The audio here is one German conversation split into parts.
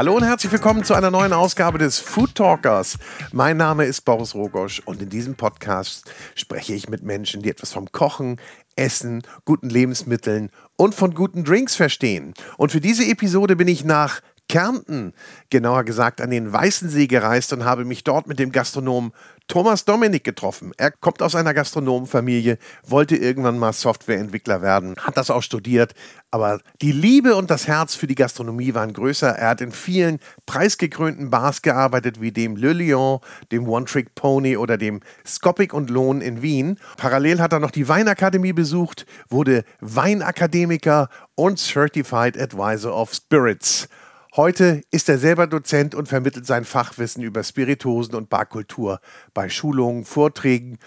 Hallo und herzlich willkommen zu einer neuen Ausgabe des Food Talkers. Mein Name ist Boris Rogosch und in diesem Podcast spreche ich mit Menschen, die etwas vom Kochen, Essen, guten Lebensmitteln und von guten Drinks verstehen. Und für diese Episode bin ich nach Kärnten, genauer gesagt an den Weißensee gereist und habe mich dort mit dem Gastronomen Thomas Dominik getroffen. Er kommt aus einer Gastronomenfamilie, wollte irgendwann mal Softwareentwickler werden, hat das auch studiert, aber die Liebe und das Herz für die Gastronomie waren größer. Er hat in vielen preisgekrönten Bars gearbeitet, wie dem Le Lion, dem One Trick Pony oder dem Skopik und Lohn in Wien. Parallel hat er noch die Weinakademie besucht, wurde Weinakademiker und Certified Advisor of Spirits. Heute ist er selber Dozent und vermittelt sein Fachwissen über Spirituosen und Barkultur bei Schulungen, Vorträgen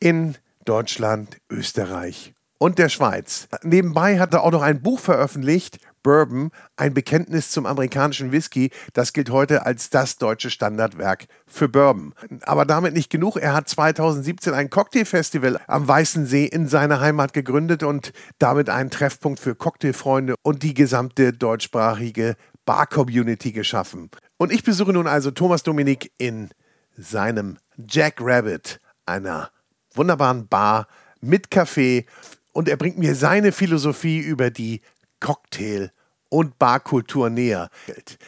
in Deutschland, Österreich und der Schweiz. Nebenbei hat er auch noch ein Buch veröffentlicht, Bourbon, ein Bekenntnis zum amerikanischen Whisky. Das gilt heute als das deutsche Standardwerk für Bourbon. Aber damit nicht genug. Er hat 2017 ein Cocktailfestival am Weißen See in seiner Heimat gegründet und damit einen Treffpunkt für Cocktailfreunde und die gesamte deutschsprachige Bar-Community geschaffen. Und ich besuche nun also Thomas Dominik in seinem Jack Rabbit, einer wunderbaren Bar mit Café. Und er bringt mir seine Philosophie über die Cocktail- und Barkultur näher.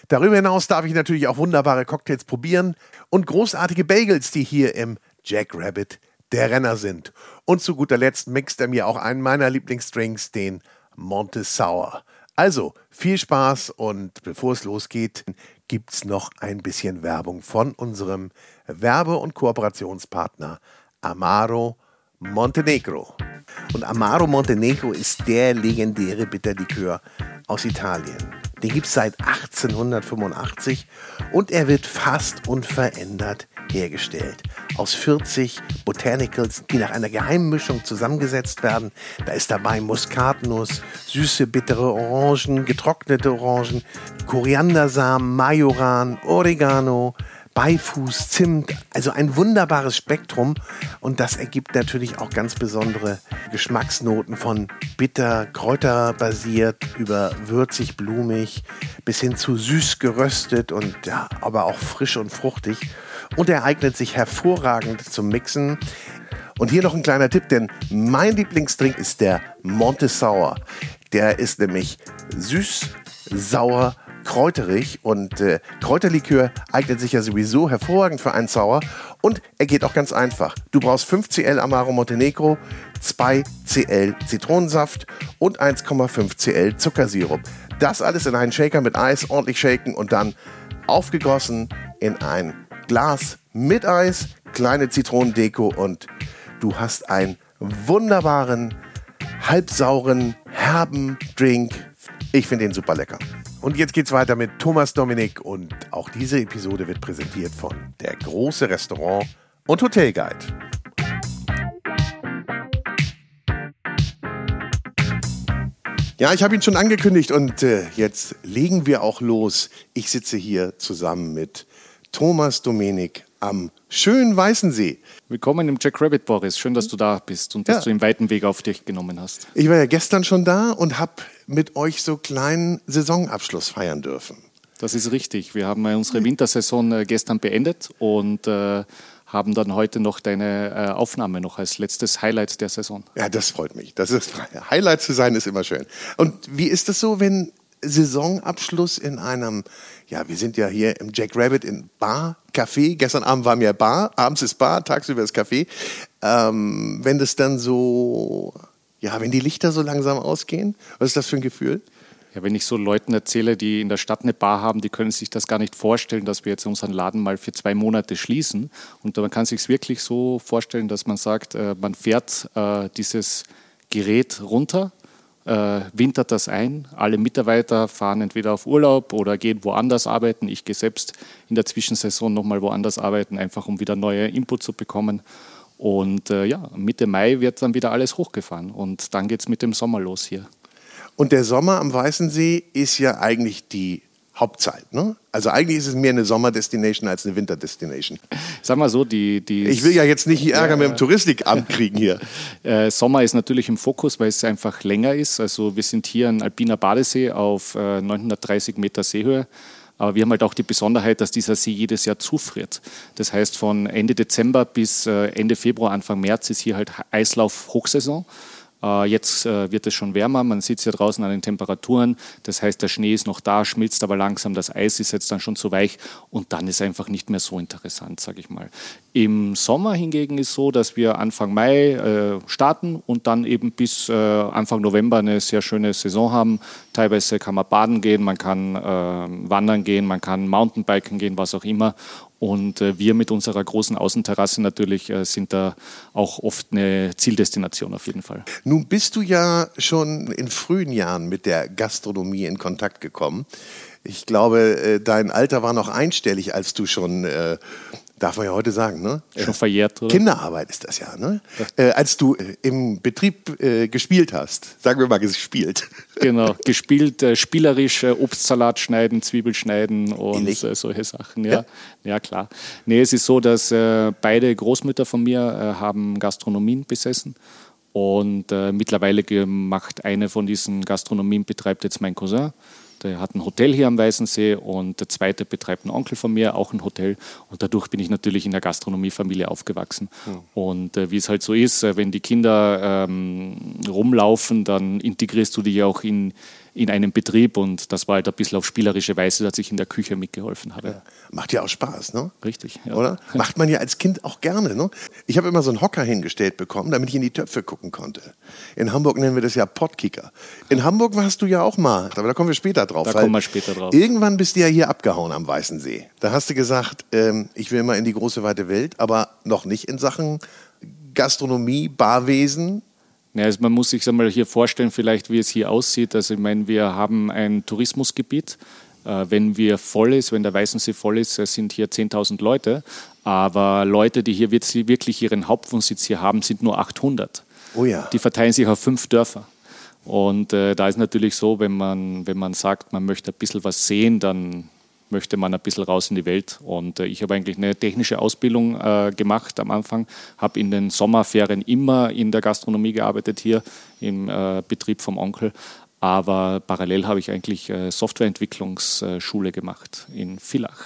Darüber hinaus darf ich natürlich auch wunderbare Cocktails probieren und großartige Bagels, die hier im Jack Rabbit der Renner sind. Und zu guter Letzt mixt er mir auch einen meiner Lieblingsdrinks, den Monte. Also viel Spaß und bevor es losgeht, gibt es noch ein bisschen Werbung von unserem Werbe- und Kooperationspartner Amaro Montenegro. Und Amaro Montenegro ist der legendäre Bitterlikör aus Italien. Den gibt es seit 1885 und er wird fast unverändert hergestellt. Aus 40 Botanicals, die nach einer geheimen Mischung zusammengesetzt werden. Da ist dabei Muskatnuss, süße, bittere Orangen, getrocknete Orangen, Koriandersamen, Majoran, Oregano, Beifuß, Zimt, also ein wunderbares Spektrum und das ergibt natürlich auch ganz besondere Geschmacksnoten von bitter, kräuterbasiert über würzig, blumig bis hin zu süß geröstet und ja, aber auch frisch und fruchtig und er eignet sich hervorragend zum Mixen. Und hier noch ein kleiner Tipp, denn mein Lieblingsdrink ist der Monte Sour. Der ist nämlich süß, sauer, kräuterig und äh, Kräuterlikör eignet sich ja sowieso hervorragend für einen Sauer und er geht auch ganz einfach. Du brauchst 5 Cl Amaro Montenegro, 2 Cl Zitronensaft und 1,5 Cl Zuckersirup. Das alles in einen Shaker mit Eis ordentlich shaken und dann aufgegossen in ein Glas mit Eis, kleine Zitronendeko und du hast einen wunderbaren, halbsauren, herben Drink. Ich finde ihn super lecker. Und jetzt geht's weiter mit Thomas Dominik und auch diese Episode wird präsentiert von der große Restaurant und Hotelguide. Ja, ich habe ihn schon angekündigt und äh, jetzt legen wir auch los. Ich sitze hier zusammen mit Thomas Dominik am schönen Weißensee. Willkommen im Jack Rabbit, Boris. Schön, dass du da bist und dass ja. du den weiten Weg auf dich genommen hast. Ich war ja gestern schon da und habe mit euch so kleinen Saisonabschluss feiern dürfen. Das ist richtig. Wir haben unsere Wintersaison äh, gestern beendet und äh, haben dann heute noch deine äh, Aufnahme noch als letztes Highlight der Saison. Ja, das freut mich. Das ist Highlight zu sein ist immer schön. Und wie ist es so, wenn Saisonabschluss in einem, ja, wir sind ja hier im Jack Rabbit in Bar, Café. Gestern Abend war mir Bar, abends ist Bar, tagsüber ist Café. Ähm, wenn das dann so, ja, wenn die Lichter so langsam ausgehen, was ist das für ein Gefühl? Ja, wenn ich so Leuten erzähle, die in der Stadt eine Bar haben, die können sich das gar nicht vorstellen, dass wir jetzt unseren Laden mal für zwei Monate schließen. Und man kann sich es wirklich so vorstellen, dass man sagt, äh, man fährt äh, dieses Gerät runter, wintert das ein. Alle Mitarbeiter fahren entweder auf Urlaub oder gehen woanders arbeiten. Ich gehe selbst in der Zwischensaison nochmal woanders arbeiten, einfach um wieder neue Input zu bekommen. Und äh, ja, Mitte Mai wird dann wieder alles hochgefahren und dann geht es mit dem Sommer los hier. Und der Sommer am Weißen See ist ja eigentlich die Hauptzeit. Ne? Also eigentlich ist es mehr eine Sommerdestination als eine Winterdestination. Sag mal so, die, die Ich will ja jetzt nicht Ärger ja, mit dem Touristikamt kriegen hier. Äh, Sommer ist natürlich im Fokus, weil es einfach länger ist. Also wir sind hier ein alpiner Badesee auf äh, 930 Meter Seehöhe. Aber wir haben halt auch die Besonderheit, dass dieser See jedes Jahr zufriert. Das heißt, von Ende Dezember bis äh, Ende Februar, Anfang März ist hier halt Eislauf-Hochsaison. Äh, jetzt äh, wird es schon wärmer, man es ja draußen an den Temperaturen. Das heißt, der Schnee ist noch da, schmilzt aber langsam, das Eis ist jetzt dann schon zu weich und dann ist einfach nicht mehr so interessant, sage ich mal. Im Sommer hingegen ist so, dass wir Anfang Mai äh, starten und dann eben bis äh, Anfang November eine sehr schöne Saison haben. Teilweise kann man baden gehen, man kann äh, wandern gehen, man kann Mountainbiken gehen, was auch immer. Und äh, wir mit unserer großen Außenterrasse natürlich äh, sind da auch oft eine Zieldestination auf jeden Fall. Nun bist du ja schon in frühen Jahren mit der Gastronomie in Kontakt gekommen. Ich glaube, äh, dein Alter war noch einstellig, als du schon darf man ja heute sagen, ne? Schon verjährt, oder? Kinderarbeit ist das ja, ne? Äh, als du äh, im Betrieb äh, gespielt hast, sagen wir mal gespielt. Genau, gespielt, äh, spielerisch äh, Obstsalat schneiden, Zwiebel schneiden und äh, solche Sachen, ja. ja. ja. klar. Nee, es ist so, dass beide Großmütter von mir haben Gastronomien besessen und mittlerweile macht eine von diesen Gastronomien betreibt jetzt mein Cousin. Der hat ein Hotel hier am Weißensee und der zweite betreibt ein Onkel von mir, auch ein Hotel. Und dadurch bin ich natürlich in der Gastronomiefamilie aufgewachsen. Mhm. Und äh, wie es halt so ist, äh, wenn die Kinder ähm, rumlaufen, dann integrierst du die auch in, in einem Betrieb und das war halt ein bisschen auf spielerische Weise, dass ich in der Küche mitgeholfen habe. Ja. Macht ja auch Spaß, ne? Richtig. Ja. Oder? Macht man ja als Kind auch gerne, ne? Ich habe immer so einen Hocker hingestellt bekommen, damit ich in die Töpfe gucken konnte. In Hamburg nennen wir das ja Podkicker. In Hamburg warst du ja auch mal, aber da kommen wir später drauf. Da kommen wir später drauf. Irgendwann bist du ja hier abgehauen am Weißen See. Da hast du gesagt, ähm, ich will mal in die große weite Welt, aber noch nicht in Sachen Gastronomie, Barwesen, ja, also man muss sich einmal hier vorstellen, vielleicht wie es hier aussieht. Also ich meine, wir haben ein Tourismusgebiet. Äh, wenn wir voll ist, wenn der Weißensee voll ist, sind hier 10.000 Leute. Aber Leute, die hier wirklich ihren Hauptwohnsitz hier haben, sind nur 800. Oh ja. Die verteilen sich auf fünf Dörfer. Und äh, da ist natürlich so, wenn man, wenn man sagt, man möchte ein bisschen was sehen, dann möchte man ein bisschen raus in die Welt. Und äh, ich habe eigentlich eine technische Ausbildung äh, gemacht am Anfang, habe in den Sommerferien immer in der Gastronomie gearbeitet, hier im äh, Betrieb vom Onkel. Aber parallel habe ich eigentlich äh, Softwareentwicklungsschule gemacht in Villach.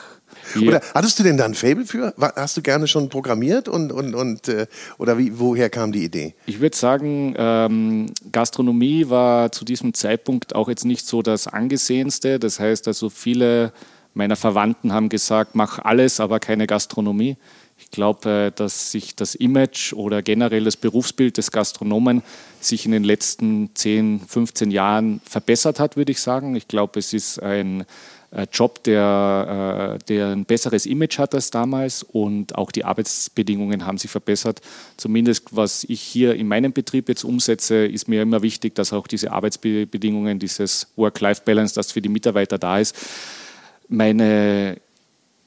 Hier. Oder hattest du denn da ein Fable für? Hast du gerne schon programmiert und, und, und oder wie, woher kam die Idee? Ich würde sagen, ähm, Gastronomie war zu diesem Zeitpunkt auch jetzt nicht so das angesehenste. Das heißt also viele meiner Verwandten haben gesagt, mach alles, aber keine Gastronomie. Ich glaube, äh, dass sich das Image oder generell das Berufsbild des Gastronomen sich in den letzten 10, 15 Jahren verbessert hat, würde ich sagen. Ich glaube, es ist ein äh, Job, der, äh, der ein besseres Image hat als damals und auch die Arbeitsbedingungen haben sich verbessert. Zumindest was ich hier in meinem Betrieb jetzt umsetze, ist mir immer wichtig, dass auch diese Arbeitsbedingungen, dieses Work-Life-Balance, das für die Mitarbeiter da ist, meine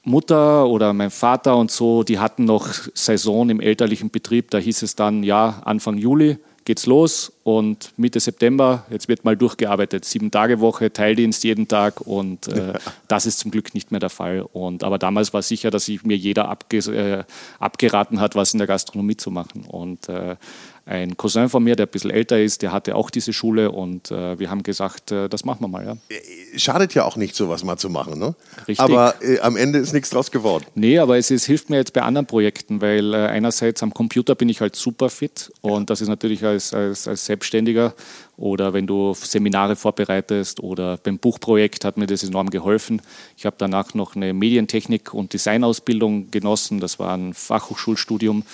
Mutter oder mein Vater und so, die hatten noch Saison im elterlichen Betrieb. Da hieß es dann, ja, Anfang Juli geht's los und Mitte September, jetzt wird mal durchgearbeitet. Sieben Tage Woche, Teildienst jeden Tag und äh, das ist zum Glück nicht mehr der Fall. Und, aber damals war sicher, dass sich mir jeder abge, äh, abgeraten hat, was in der Gastronomie zu machen. Und äh, ein Cousin von mir, der ein bisschen älter ist, der hatte auch diese Schule und äh, wir haben gesagt, äh, das machen wir mal. Ja. Äh, schadet ja auch nicht, sowas mal zu machen, ne? Richtig. Aber äh, am Ende ist nichts draus geworden. Nee, aber es, es hilft mir jetzt bei anderen Projekten, weil äh, einerseits am Computer bin ich halt super fit und das ist natürlich als, als, als Selbstständiger oder wenn du Seminare vorbereitest oder beim Buchprojekt hat mir das enorm geholfen. Ich habe danach noch eine Medientechnik- und Designausbildung genossen, das war ein Fachhochschulstudium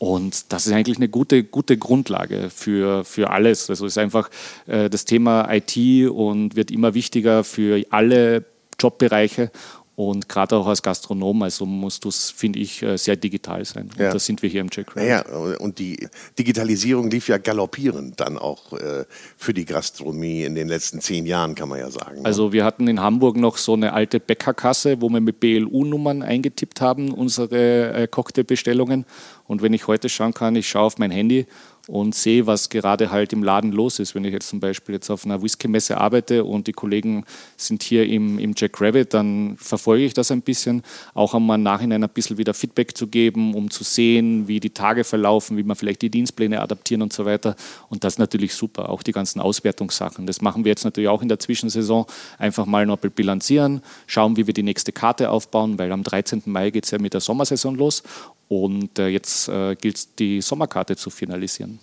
und das ist eigentlich eine gute, gute Grundlage für, für alles. Also ist einfach äh, das Thema IT und wird immer wichtiger für alle Jobbereiche und gerade auch als Gastronom, also musst du finde ich, äh, sehr digital sein. Und ja. das sind wir hier im Jack Naja, und die Digitalisierung lief ja galoppierend dann auch äh, für die Gastronomie in den letzten zehn Jahren, kann man ja sagen. Ne? Also wir hatten in Hamburg noch so eine alte Bäckerkasse, wo wir mit BLU-Nummern eingetippt haben, unsere äh, Cocktailbestellungen. Und wenn ich heute schauen kann, ich schaue auf mein Handy und sehe, was gerade halt im Laden los ist. Wenn ich jetzt zum Beispiel jetzt auf einer Whisky-Messe arbeite und die Kollegen sind hier im, im Jack Rabbit, dann verfolge ich das ein bisschen, auch um im Nachhinein ein bisschen wieder Feedback zu geben, um zu sehen, wie die Tage verlaufen, wie man vielleicht die Dienstpläne adaptieren und so weiter. Und das ist natürlich super, auch die ganzen Auswertungssachen. Das machen wir jetzt natürlich auch in der Zwischensaison. Einfach mal noch bilanzieren, schauen, wie wir die nächste Karte aufbauen, weil am 13. Mai geht es ja mit der Sommersaison los und äh, jetzt äh, gilt es, die Sommerkarte zu finalisieren.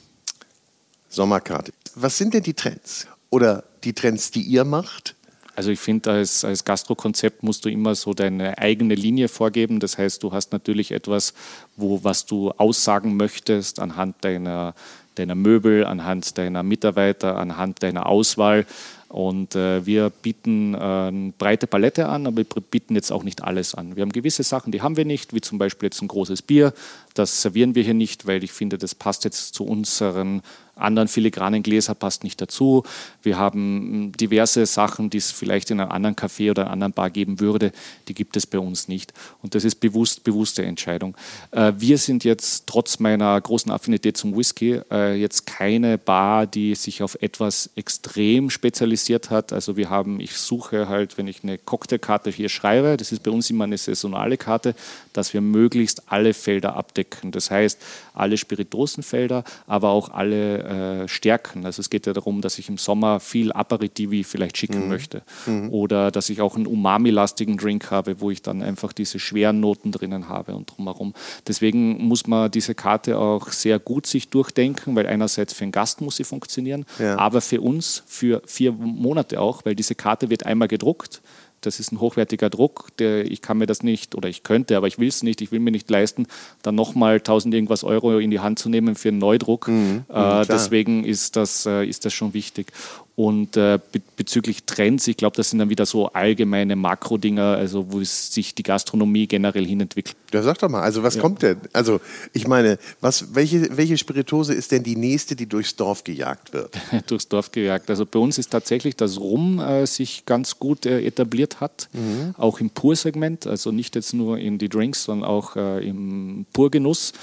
Sommerkarte. Was sind denn die Trends oder die Trends, die ihr macht? Also ich finde, als, als Gastrokonzept musst du immer so deine eigene Linie vorgeben. Das heißt, du hast natürlich etwas, wo, was du aussagen möchtest anhand deiner, deiner Möbel, anhand deiner Mitarbeiter, anhand deiner Auswahl. Und äh, wir bieten äh, eine breite Palette an, aber wir bieten jetzt auch nicht alles an. Wir haben gewisse Sachen, die haben wir nicht, wie zum Beispiel jetzt ein großes Bier. Das servieren wir hier nicht, weil ich finde, das passt jetzt zu unseren anderen filigranen Gläser passt nicht dazu. Wir haben hm, diverse Sachen, die es vielleicht in einem anderen Café oder einer anderen Bar geben würde, die gibt es bei uns nicht. Und das ist bewusst, bewusste Entscheidung. Äh, wir sind jetzt trotz meiner großen Affinität zum Whisky äh, jetzt keine Bar, die sich auf etwas extrem spezialisiert hat. Also wir haben, ich suche halt, wenn ich eine Cocktailkarte hier schreibe, das ist bei uns immer eine saisonale Karte, dass wir möglichst alle Felder abdecken. Das heißt, alle Spiritosenfelder, aber auch alle äh, stärken. Also es geht ja darum, dass ich im Sommer viel Aperitivi vielleicht schicken mhm. möchte. Mhm. Oder dass ich auch einen Umami-lastigen Drink habe, wo ich dann einfach diese schweren Noten drinnen habe und drumherum. Deswegen muss man diese Karte auch sehr gut sich durchdenken, weil einerseits für einen Gast muss sie funktionieren, ja. aber für uns für vier Monate auch, weil diese Karte wird einmal gedruckt das ist ein hochwertiger Druck, der, ich kann mir das nicht, oder ich könnte, aber ich will es nicht, ich will mir nicht leisten, dann nochmal 1000 irgendwas Euro in die Hand zu nehmen für einen Neudruck. Mhm, äh, deswegen ist das, äh, ist das schon wichtig. Und äh, be bezüglich Trends, ich glaube, das sind dann wieder so allgemeine Makro-Dinger, also wo sich die Gastronomie generell hinentwickelt. Ja, sag doch mal, also was ja. kommt denn? Also ich meine, was, welche, welche Spiritose ist denn die nächste, die durchs Dorf gejagt wird? durchs Dorf gejagt. Also bei uns ist tatsächlich das Rum äh, sich ganz gut äh, etabliert hat, mhm. auch im Pursegment, also nicht jetzt nur in die Drinks, sondern auch äh, im Purgenuss.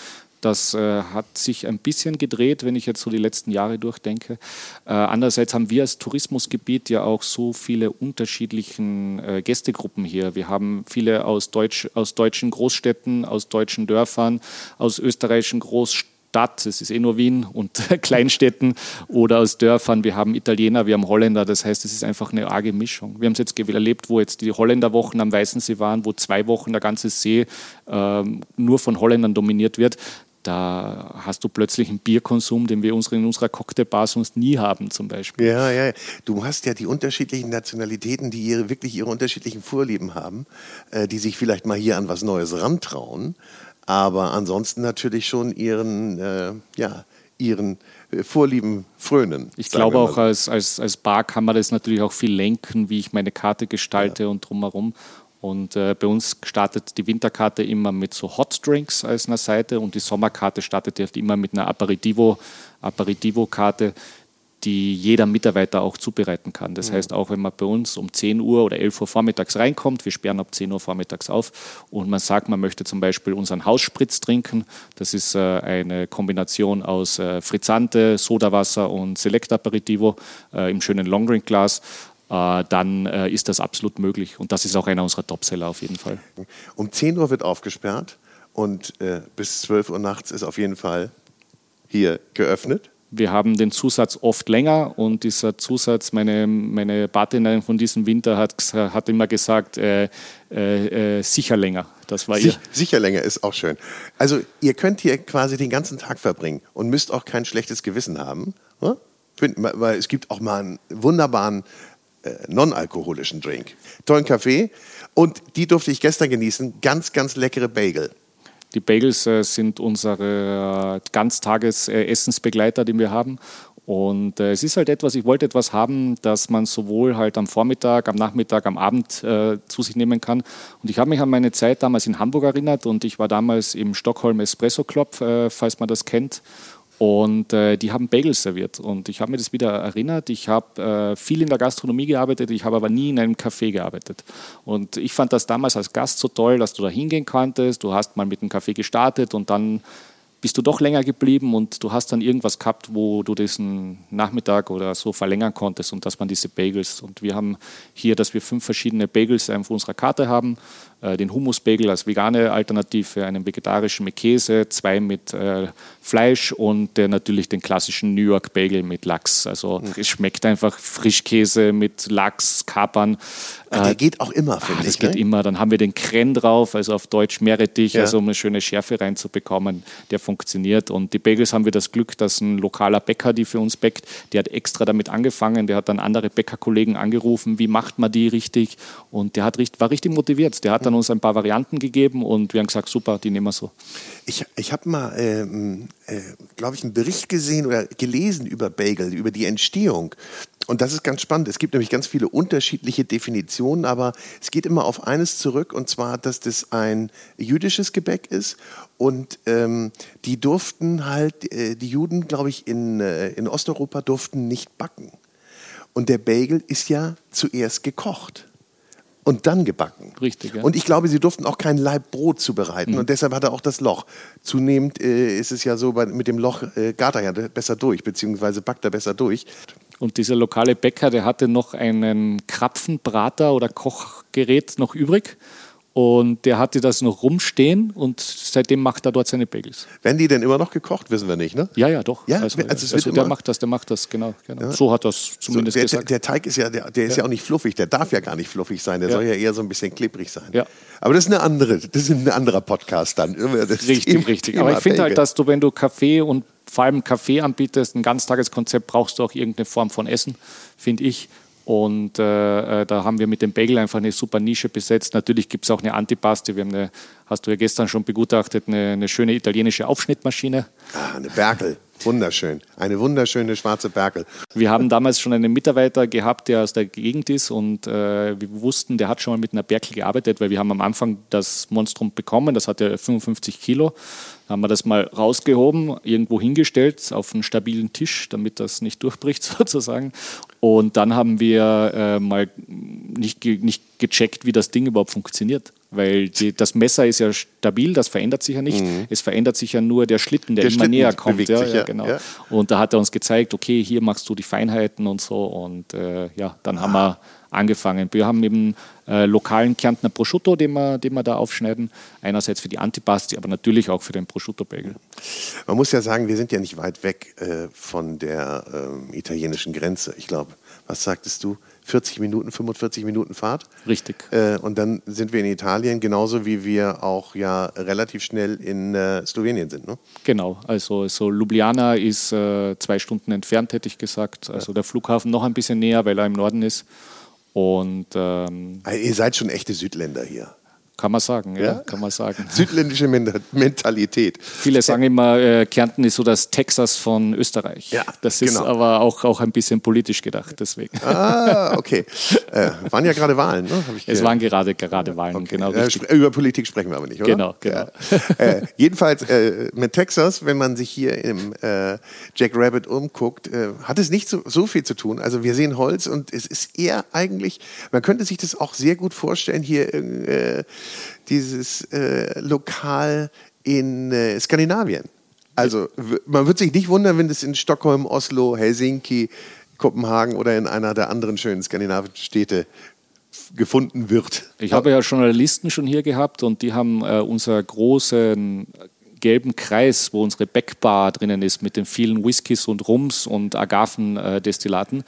Das äh, hat sich ein bisschen gedreht, wenn ich jetzt so die letzten Jahre durchdenke. Äh, andererseits haben wir als Tourismusgebiet ja auch so viele unterschiedlichen äh, Gästegruppen hier. Wir haben viele aus, Deutsch, aus deutschen Großstädten, aus deutschen Dörfern, aus österreichischen Großstädten. Stadt, es ist eh nur Wien und Kleinstädten oder aus Dörfern. Wir haben Italiener, wir haben Holländer, das heißt, es ist einfach eine arge Mischung. Wir haben es jetzt erlebt, wo jetzt die Holländerwochen am Weißen See waren, wo zwei Wochen der ganze See äh, nur von Holländern dominiert wird da hast du plötzlich einen Bierkonsum, den wir in unserer Cocktailbar sonst nie haben, zum Beispiel. Ja, ja. Du hast ja die unterschiedlichen Nationalitäten, die ihre, wirklich ihre unterschiedlichen Vorlieben haben, äh, die sich vielleicht mal hier an was Neues rantrauen, aber ansonsten natürlich schon ihren, äh, ja, ihren äh, Vorlieben frönen. Ich glaube auch als, als, als Bar kann man das natürlich auch viel lenken, wie ich meine Karte gestalte ja. und drumherum. Und äh, bei uns startet die Winterkarte immer mit so Hot Drinks als einer Seite und die Sommerkarte startet immer mit einer Aperitivo, Aperitivo-Karte, die jeder Mitarbeiter auch zubereiten kann. Das mhm. heißt, auch wenn man bei uns um 10 Uhr oder 11 Uhr vormittags reinkommt, wir sperren ab 10 Uhr vormittags auf und man sagt, man möchte zum Beispiel unseren Hausspritz trinken. Das ist äh, eine Kombination aus äh, Frizzante, Sodawasser und Select Aperitivo äh, im schönen Longdrink-Glas dann äh, ist das absolut möglich. Und das ist auch einer unserer Topseller auf jeden Fall. Um 10 Uhr wird aufgesperrt und äh, bis 12 Uhr nachts ist auf jeden Fall hier geöffnet. Wir haben den Zusatz oft länger und dieser Zusatz, meine, meine Bartenderin von diesem Winter hat, hat immer gesagt, äh, äh, äh, sicher länger. Das war Sich, Sicher länger ist auch schön. Also ihr könnt hier quasi den ganzen Tag verbringen und müsst auch kein schlechtes Gewissen haben. Hm? Weil es gibt auch mal einen wunderbaren äh, non-alkoholischen Drink. Tollen Kaffee. Und die durfte ich gestern genießen. Ganz, ganz leckere Bagel. Die Bagels äh, sind unsere äh, Ganztagesessensbegleiter, äh, die wir haben. Und äh, es ist halt etwas, ich wollte etwas haben, das man sowohl halt am Vormittag, am Nachmittag, am Abend äh, zu sich nehmen kann. Und ich habe mich an meine Zeit damals in Hamburg erinnert und ich war damals im Stockholm Espresso Club, äh, falls man das kennt. Und äh, die haben Bagels serviert. Und ich habe mir das wieder erinnert. Ich habe äh, viel in der Gastronomie gearbeitet, ich habe aber nie in einem Café gearbeitet. Und ich fand das damals als Gast so toll, dass du da hingehen konntest. Du hast mal mit einem Kaffee gestartet und dann bist du doch länger geblieben und du hast dann irgendwas gehabt, wo du diesen Nachmittag oder so verlängern konntest und das waren diese Bagels. Und wir haben hier, dass wir fünf verschiedene Bagels auf unserer Karte haben. Äh, den Hummus-Bagel als vegane Alternative, einen vegetarischen mit Käse, zwei mit äh, Fleisch und äh, natürlich den klassischen New York Bagel mit Lachs. Also mhm. es schmeckt einfach Frischkäse mit Lachs, Kapern. Ach, der äh, geht auch immer, finde ah, ich. Das geht ne? immer. Dann haben wir den Kren drauf, also auf Deutsch Meerrettich, ja. also um eine schöne Schärfe reinzubekommen. Der funktioniert. Und die Bagels haben wir das Glück, dass ein lokaler Bäcker die für uns bäckt, der hat extra damit angefangen. Der hat dann andere Bäckerkollegen angerufen, wie macht man die richtig? Und der hat, war richtig motiviert. Der hat dann uns ein paar Varianten gegeben und wir haben gesagt, super, die nehmen wir so. Ich, ich habe mal, ähm, äh, glaube ich, einen Bericht gesehen oder gelesen über Bagel, über die Entstehung. Und das ist ganz spannend. Es gibt nämlich ganz viele unterschiedliche Definitionen, aber es geht immer auf eines zurück, und zwar, dass das ein jüdisches Gebäck ist. Und ähm, die durften halt, äh, die Juden, glaube ich, in, äh, in Osteuropa durften nicht backen. Und der Bagel ist ja zuerst gekocht und dann gebacken. Richtig, ja. Und ich glaube, sie durften auch kein Laib Brot zubereiten mhm. und deshalb hat er auch das Loch. Zunehmend äh, ist es ja so, bei, mit dem Loch äh, gart er ja besser durch, beziehungsweise backt er besser durch. Und dieser lokale Bäcker, der hatte noch einen Krapfenbrater oder Kochgerät noch übrig. Und der hatte das noch rumstehen und seitdem macht er dort seine Bagels. Werden die denn immer noch gekocht, wissen wir nicht, ne? Ja, ja, doch. Ja, also, also, also der macht das, der macht das, genau. genau. Ja. So hat das zumindest so, der, gesagt. Der, Teig ist ja, der, der ist ja. ja. auch nicht fluffig, der darf ja gar nicht fluffig sein, der ja. soll ja eher so ein bisschen klebrig sein. Ja. Aber das ist eine andere, das ist ein anderer Podcast dann. Das richtig, Thema, richtig. Aber ich finde halt, dass du, wenn du Kaffee und vor allem Kaffee anbietest, ein Ganztageskonzept, brauchst du auch irgendeine Form von Essen, finde ich. Und äh, äh, da haben wir mit dem Bagel einfach eine super Nische besetzt. Natürlich gibt es auch eine Antipaste. Wir haben eine, hast du ja gestern schon begutachtet, eine, eine schöne italienische Aufschnittmaschine. Ah, eine Berkel. Wunderschön. Eine wunderschöne schwarze Berkel. Wir haben damals schon einen Mitarbeiter gehabt, der aus der Gegend ist und äh, wir wussten, der hat schon mal mit einer Berkel gearbeitet, weil wir haben am Anfang das Monstrum bekommen, das hatte 55 Kilo. Da haben wir das mal rausgehoben, irgendwo hingestellt auf einen stabilen Tisch, damit das nicht durchbricht sozusagen. Und dann haben wir äh, mal nicht, ge nicht gecheckt, wie das Ding überhaupt funktioniert. Weil die, das Messer ist ja stabil, das verändert sich ja nicht. Mhm. Es verändert sich ja nur der Schlitten, der, der immer Schlitten näher kommt. Ja, sich, ja, genau. Ja. Und da hat er uns gezeigt, okay, hier machst du die Feinheiten und so. Und äh, ja, dann ah. haben wir angefangen. Wir haben eben äh, lokalen Kärntner Prosciutto, den wir, den wir da aufschneiden. Einerseits für die Antipasti, aber natürlich auch für den Prosciutto-Bagel. Man muss ja sagen, wir sind ja nicht weit weg äh, von der äh, italienischen Grenze. Ich glaube, was sagtest du? 40 Minuten, 45 Minuten Fahrt. Richtig. Äh, und dann sind wir in Italien, genauso wie wir auch ja relativ schnell in äh, Slowenien sind. Ne? Genau, also so Ljubljana ist äh, zwei Stunden entfernt, hätte ich gesagt. Also ja. der Flughafen noch ein bisschen näher, weil er im Norden ist. Und ähm, also ihr seid schon echte Südländer hier. Kann man sagen, ja, ja, kann man sagen. Südländische Mentalität. Viele sagen immer, äh, Kärnten ist so das Texas von Österreich. Ja, das ist genau. aber auch, auch ein bisschen politisch gedacht, deswegen. Ah, okay. Äh, waren ja gerade Wahlen, ne? es waren gerade, gerade Wahlen, okay. genau. Äh, über Politik sprechen wir aber nicht, oder? Genau, genau. Ja. Äh, jedenfalls äh, mit Texas, wenn man sich hier im äh, Jack Rabbit umguckt, hat es nicht so, so viel zu tun. Also wir sehen Holz und es ist eher eigentlich, man könnte sich das auch sehr gut vorstellen, hier dieses äh, Lokal in äh, Skandinavien. Also man wird sich nicht wundern, wenn das in Stockholm, Oslo, Helsinki, Kopenhagen oder in einer der anderen schönen skandinavischen Städte gefunden wird. Ich habe ja Journalisten schon hier gehabt und die haben äh, unser großen gelben Kreis, wo unsere Backbar drinnen ist, mit den vielen Whiskys und Rums und Agavendestillaten. Äh,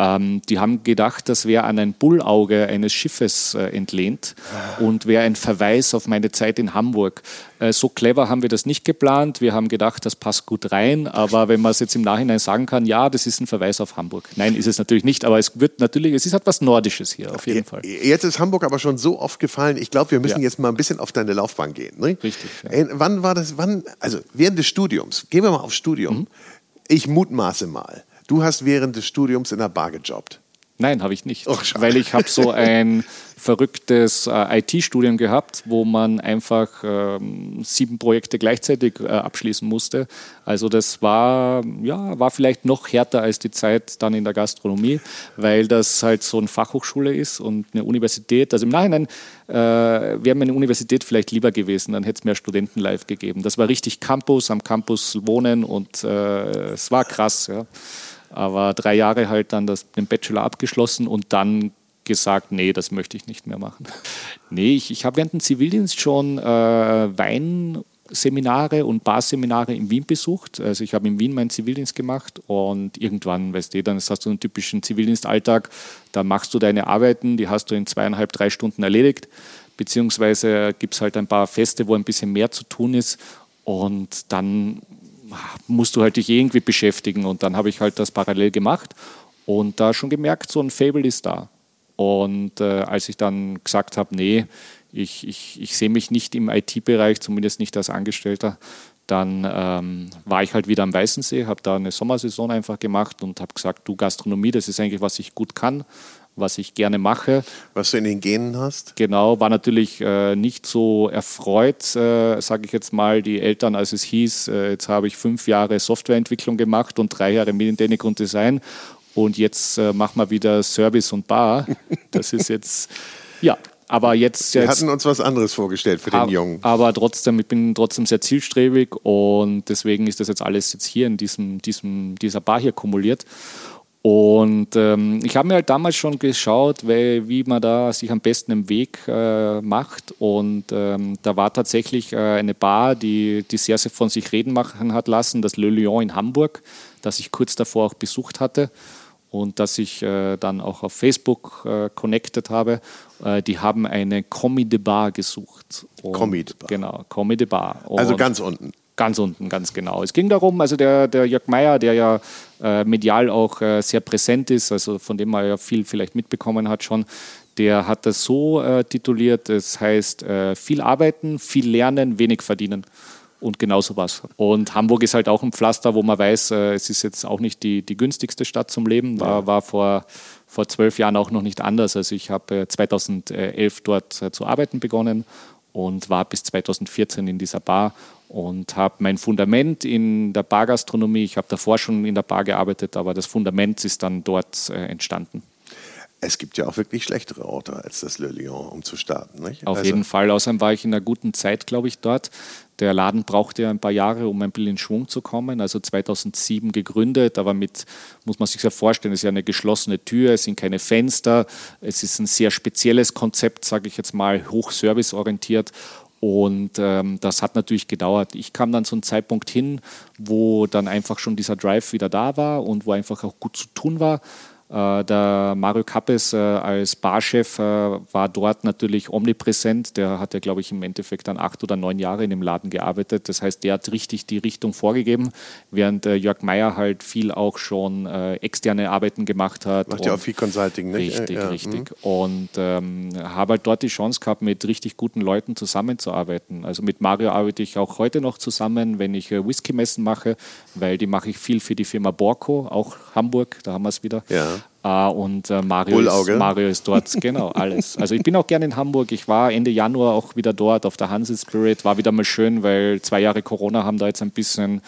ähm, die haben gedacht, das wäre an ein Bullauge eines Schiffes äh, entlehnt und wäre ein Verweis auf meine Zeit in Hamburg. Äh, so clever haben wir das nicht geplant. Wir haben gedacht, das passt gut rein. Aber wenn man es jetzt im Nachhinein sagen kann, ja, das ist ein Verweis auf Hamburg. Nein, ist es natürlich nicht. Aber es wird natürlich, es ist etwas Nordisches hier, auf jeden Fall. Jetzt ist Hamburg aber schon so oft gefallen. Ich glaube, wir müssen ja. jetzt mal ein bisschen auf deine Laufbahn gehen. Ne? Richtig. Ja. Äh, wann war das? Wann? Also während des Studiums. Gehen wir mal aufs Studium. Mhm. Ich mutmaße mal. Du hast während des Studiums in der Bar gejobbt. Nein, habe ich nicht. Oh, weil ich habe so ein verrücktes äh, IT-Studium gehabt, wo man einfach ähm, sieben Projekte gleichzeitig äh, abschließen musste. Also das war, ja, war vielleicht noch härter als die Zeit dann in der Gastronomie, weil das halt so eine Fachhochschule ist und eine Universität. Also im Nachhinein äh, wäre meine Universität vielleicht lieber gewesen, dann hätte es mehr Studenten live gegeben. Das war richtig Campus, am Campus wohnen und äh, es war krass, ja. Aber drei Jahre halt dann das, den Bachelor abgeschlossen und dann gesagt, nee, das möchte ich nicht mehr machen. Nee, ich, ich habe während dem Zivildienst schon äh, Weinseminare und Barseminare in Wien besucht. Also ich habe in Wien meinen Zivildienst gemacht und irgendwann, weißt du, dann hast du einen typischen Zivildienstalltag, da machst du deine Arbeiten, die hast du in zweieinhalb, drei Stunden erledigt, beziehungsweise gibt es halt ein paar Feste, wo ein bisschen mehr zu tun ist und dann musst du halt dich irgendwie beschäftigen und dann habe ich halt das parallel gemacht und da schon gemerkt, so ein Fable ist da. Und äh, als ich dann gesagt habe, nee, ich, ich, ich sehe mich nicht im IT-Bereich, zumindest nicht als Angestellter, dann ähm, war ich halt wieder am Weißensee, habe da eine Sommersaison einfach gemacht und habe gesagt, du Gastronomie, das ist eigentlich, was ich gut kann, was ich gerne mache. Was du in den Genen hast? Genau, war natürlich äh, nicht so erfreut, äh, sage ich jetzt mal, die Eltern, als es hieß, äh, jetzt habe ich fünf Jahre Softwareentwicklung gemacht und drei Jahre Medientechnik und Design und jetzt äh, machen wir wieder Service und Bar. Das ist jetzt, ja, aber jetzt. Wir jetzt, hatten uns was anderes vorgestellt für den Jungen. Aber trotzdem, ich bin trotzdem sehr zielstrebig und deswegen ist das jetzt alles jetzt hier in diesem, diesem, dieser Bar hier kumuliert. Und ähm, ich habe mir halt damals schon geschaut, weil, wie man da sich am besten im Weg äh, macht. Und ähm, da war tatsächlich äh, eine Bar, die, die sehr, sehr von sich reden machen hat lassen, das Le Lion in Hamburg, das ich kurz davor auch besucht hatte und dass ich äh, dann auch auf Facebook äh, connected habe. Äh, die haben eine Comedy Bar gesucht. Comedy Bar. Genau, Comedy Bar. Und also ganz unten. Ganz unten, ganz genau. Es ging darum, also der, der Jörg Meyer, der ja äh, medial auch äh, sehr präsent ist, also von dem man ja viel vielleicht mitbekommen hat schon, der hat das so äh, tituliert, es das heißt viel arbeiten, viel lernen, wenig verdienen und genau sowas. Und Hamburg ist halt auch ein Pflaster, wo man weiß, äh, es ist jetzt auch nicht die, die günstigste Stadt zum Leben. War, war vor, vor zwölf Jahren auch noch nicht anders. Also ich habe 2011 dort äh, zu arbeiten begonnen und war bis 2014 in dieser Bar und habe mein Fundament in der Bargastronomie, ich habe davor schon in der Bar gearbeitet, aber das Fundament ist dann dort äh, entstanden. Es gibt ja auch wirklich schlechtere Orte als das Le Lion, um zu starten. Nicht? Auf also jeden Fall. Außerdem war ich in einer guten Zeit, glaube ich, dort. Der Laden brauchte ja ein paar Jahre, um ein bisschen in Schwung zu kommen. Also 2007 gegründet, aber mit, muss man sich ja vorstellen, es ist ja eine geschlossene Tür, es sind keine Fenster, es ist ein sehr spezielles Konzept, sage ich jetzt mal, hochserviceorientiert. Und ähm, das hat natürlich gedauert. Ich kam dann zu einem Zeitpunkt hin, wo dann einfach schon dieser Drive wieder da war und wo einfach auch gut zu tun war. Äh, der Mario Kappes äh, als Barchef äh, war dort natürlich omnipräsent. Der hat ja, glaube ich, im Endeffekt dann acht oder neun Jahre in dem Laden gearbeitet. Das heißt, der hat richtig die Richtung vorgegeben, während Jörg Meyer halt viel auch schon externe Arbeiten gemacht hat. Macht ja auch viel Consulting, ne? Richtig, ja, richtig. Mh. Und ähm, habe halt dort die Chance gehabt, mit richtig guten Leuten zusammenzuarbeiten. Also mit Mario arbeite ich auch heute noch zusammen, wenn ich Whisky-Messen mache, weil die mache ich viel für die Firma Borco, auch Hamburg, da haben wir es wieder. Ja. Uh, und uh, Mario, ist, Mario ist dort, genau, alles. Also ich bin auch gerne in Hamburg. Ich war Ende Januar auch wieder dort auf der Hanse Spirit. War wieder mal schön, weil zwei Jahre Corona haben da jetzt ein bisschen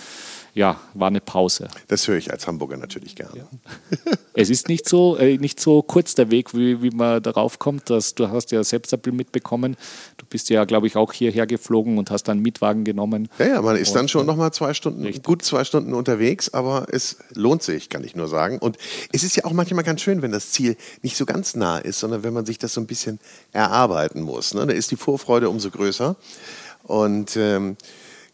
ja, war eine Pause. Das höre ich als Hamburger natürlich gerne. Ja. es ist nicht so, äh, nicht so kurz der Weg, wie, wie man darauf kommt. Dass, du hast ja selbst ein bisschen mitbekommen. Du bist ja, glaube ich, auch hierher geflogen und hast dann einen Mietwagen genommen. Ja, ja, man ist und, dann schon nochmal zwei Stunden, richtig. gut zwei Stunden unterwegs, aber es lohnt sich, kann ich nur sagen. Und es ist ja auch manchmal ganz schön, wenn das Ziel nicht so ganz nah ist, sondern wenn man sich das so ein bisschen erarbeiten muss. Ne? Da ist die Vorfreude umso größer. Und ähm,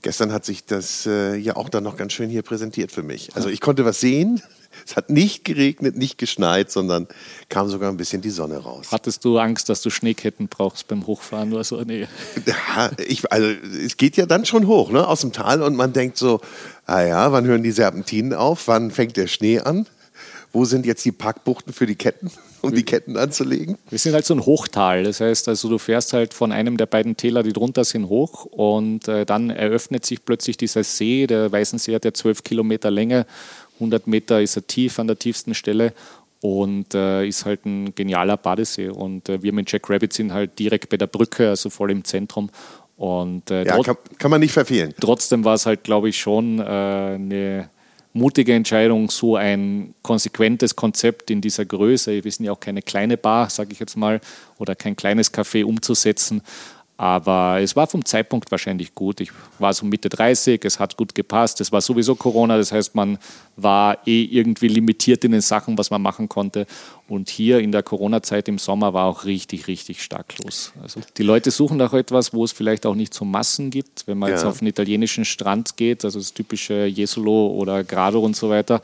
gestern hat sich das äh, ja auch dann noch ganz schön hier präsentiert für mich. Also ich konnte was sehen. Es hat nicht geregnet, nicht geschneit, sondern kam sogar ein bisschen die Sonne raus. Hattest du Angst, dass du Schneeketten brauchst beim Hochfahren oder so? Nee. Ja, ich, also es geht ja dann schon hoch, ne, aus dem Tal und man denkt so, ah ja, wann hören die Serpentinen auf? Wann fängt der Schnee an? Wo sind jetzt die Parkbuchten für die Ketten, um die Ketten anzulegen? Wir sind halt so ein Hochtal. Das heißt, also du fährst halt von einem der beiden Täler, die drunter sind, hoch und äh, dann eröffnet sich plötzlich dieser See. Der Weißensee hat ja zwölf Kilometer Länge, 100 Meter ist er tief an der tiefsten Stelle und äh, ist halt ein genialer Badesee. Und äh, wir mit Jack Rabbit sind halt direkt bei der Brücke, also voll im Zentrum. Und, äh, ja, kann, kann, man nicht verfehlen. Trotzdem war es halt, glaube ich, schon äh, eine mutige Entscheidung, so ein konsequentes Konzept in dieser Größe, wir sind ja auch keine kleine Bar, sage ich jetzt mal, oder kein kleines Café umzusetzen. Aber es war vom Zeitpunkt wahrscheinlich gut. Ich war so Mitte 30, es hat gut gepasst. Es war sowieso Corona, das heißt, man war eh irgendwie limitiert in den Sachen, was man machen konnte. Und hier in der Corona-Zeit im Sommer war auch richtig, richtig stark los. Also die Leute suchen nach etwas, wo es vielleicht auch nicht so Massen gibt. Wenn man ja. jetzt auf einen italienischen Strand geht, also das typische Jesolo oder Grado und so weiter,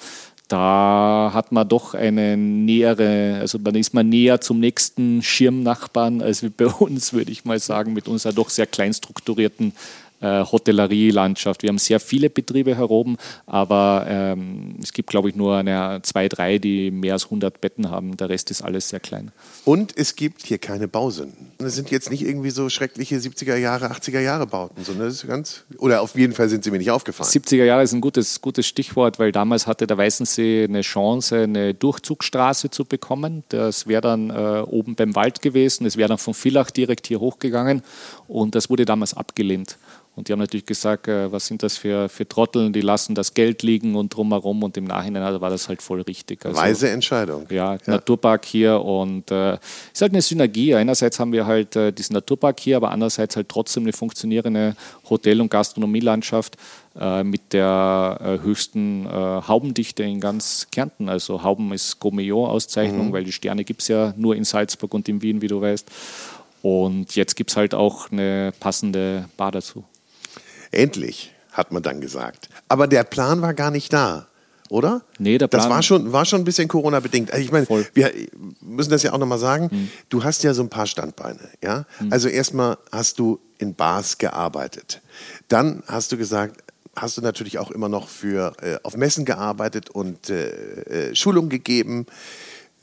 da hat man doch eine nähere, also dann ist man näher zum nächsten Schirmnachbarn als bei uns, würde ich mal sagen, mit unserer doch sehr klein strukturierten Hotellerielandschaft. Wir haben sehr viele Betriebe heroben, aber ähm, es gibt, glaube ich, nur eine, zwei, drei, die mehr als 100 Betten haben. Der Rest ist alles sehr klein. Und es gibt hier keine Bausünden. Es sind jetzt nicht irgendwie so schreckliche 70er Jahre, 80er Jahre Bauten, sondern das ist ganz, oder auf jeden Fall sind sie mir nicht aufgefallen. 70er Jahre ist ein gutes, gutes Stichwort, weil damals hatte der Weißensee eine Chance, eine Durchzugsstraße zu bekommen. Das wäre dann äh, oben beim Wald gewesen, es wäre dann von Villach direkt hier hochgegangen und das wurde damals abgelehnt. Und die haben natürlich gesagt, äh, was sind das für, für Trotteln, die lassen das Geld liegen und drumherum und im Nachhinein war das halt voll richtig. Also, Weise Entscheidung. Ja, ja, Naturpark hier und äh, ist halt eine Synergie. Einerseits haben wir halt äh, diesen Naturpark hier, aber andererseits halt trotzdem eine funktionierende Hotel- und Gastronomielandschaft äh, mit der äh, höchsten äh, Haubendichte in ganz Kärnten. Also Hauben ist Gourmet-Auszeichnung, mhm. weil die Sterne gibt es ja nur in Salzburg und in Wien, wie du weißt. Und jetzt gibt es halt auch eine passende Bar dazu. Endlich, hat man dann gesagt. Aber der Plan war gar nicht da, oder? Nee, der Plan. Das war schon, war schon ein bisschen Corona-bedingt. Also ich meine, Voll. wir müssen das ja auch nochmal sagen. Hm. Du hast ja so ein paar Standbeine, ja? Hm. Also erstmal hast du in Bars gearbeitet. Dann hast du gesagt, hast du natürlich auch immer noch für, äh, auf Messen gearbeitet und äh, äh, Schulung gegeben.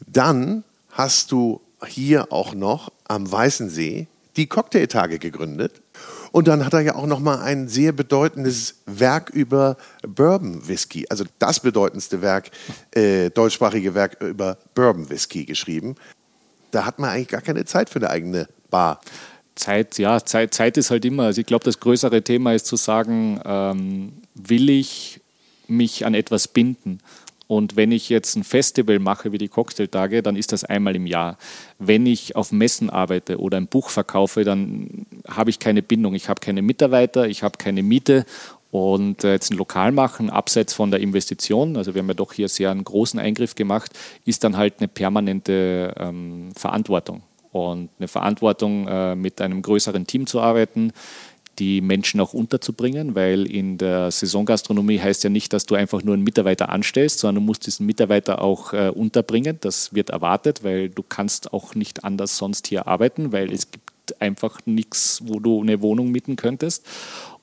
Dann hast du hier auch noch am Weißen See die Cocktailtage gegründet. Und dann hat er ja auch noch mal ein sehr bedeutendes Werk über Bourbon Whisky, also das bedeutendste Werk, äh, deutschsprachige Werk über Bourbon Whisky geschrieben. Da hat man eigentlich gar keine Zeit für eine eigene Bar. Zeit, ja, Zeit, Zeit ist halt immer. Also ich glaube, das größere Thema ist zu sagen, ähm, will ich mich an etwas binden? Und wenn ich jetzt ein Festival mache wie die Cocktailtage, dann ist das einmal im Jahr. Wenn ich auf Messen arbeite oder ein Buch verkaufe, dann habe ich keine Bindung. Ich habe keine Mitarbeiter, ich habe keine Miete und äh, jetzt ein Lokal machen, abseits von der Investition, also wir haben ja doch hier sehr einen großen Eingriff gemacht, ist dann halt eine permanente ähm, Verantwortung. Und eine Verantwortung, äh, mit einem größeren Team zu arbeiten, die Menschen auch unterzubringen, weil in der Saisongastronomie heißt ja nicht, dass du einfach nur einen Mitarbeiter anstellst, sondern du musst diesen Mitarbeiter auch äh, unterbringen. Das wird erwartet, weil du kannst auch nicht anders sonst hier arbeiten, weil es gibt einfach nichts, wo du eine Wohnung mieten könntest.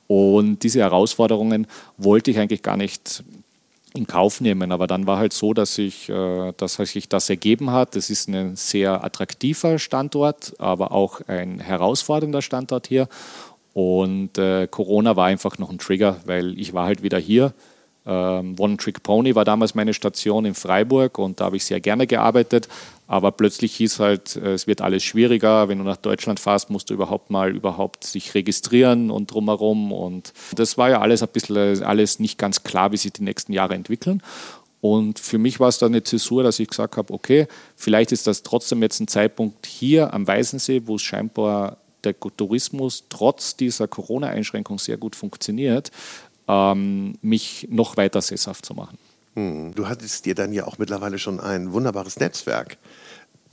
Und diese Herausforderungen wollte ich eigentlich gar nicht in Kauf nehmen. Aber dann war halt so, dass, ich, äh, dass sich das ergeben hat. Es ist ein sehr attraktiver Standort, aber auch ein herausfordernder Standort hier. Und äh, Corona war einfach noch ein Trigger, weil ich war halt wieder hier. Ähm, One Trick Pony war damals meine Station in Freiburg und da habe ich sehr gerne gearbeitet. Aber plötzlich hieß halt, äh, es wird alles schwieriger. Wenn du nach Deutschland fährst, musst du überhaupt mal überhaupt sich registrieren und drumherum. Und das war ja alles ein bisschen alles nicht ganz klar, wie sich die nächsten Jahre entwickeln. Und für mich war es dann eine Zäsur, dass ich gesagt habe, okay, vielleicht ist das trotzdem jetzt ein Zeitpunkt hier am Weißensee, wo es scheinbar der Tourismus trotz dieser Corona-Einschränkung sehr gut funktioniert, ähm, mich noch weiter sesshaft zu machen. Hm. Du hattest dir dann ja auch mittlerweile schon ein wunderbares Netzwerk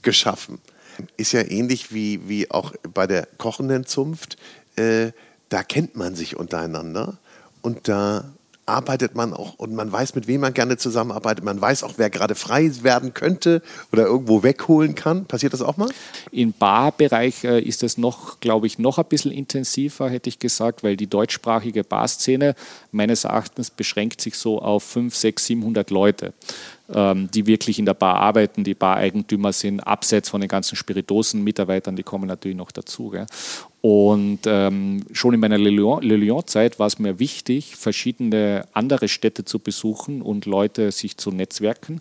geschaffen. Ist ja ähnlich wie, wie auch bei der kochenden Zunft. Äh, da kennt man sich untereinander und da arbeitet man auch und man weiß, mit wem man gerne zusammenarbeitet. Man weiß auch, wer gerade frei werden könnte oder irgendwo wegholen kann. Passiert das auch mal? Im Barbereich äh, ist es noch, glaube ich, noch ein bisschen intensiver, hätte ich gesagt, weil die deutschsprachige Barszene meines Erachtens beschränkt sich so auf 5, 6, 700 Leute. Ähm, die wirklich in der Bar arbeiten, die Bar-Eigentümer sind, abseits von den ganzen Spiritosen-Mitarbeitern, die kommen natürlich noch dazu. Gell? Und ähm, schon in meiner Le Lyon-Zeit war es mir wichtig, verschiedene andere Städte zu besuchen und Leute sich zu netzwerken.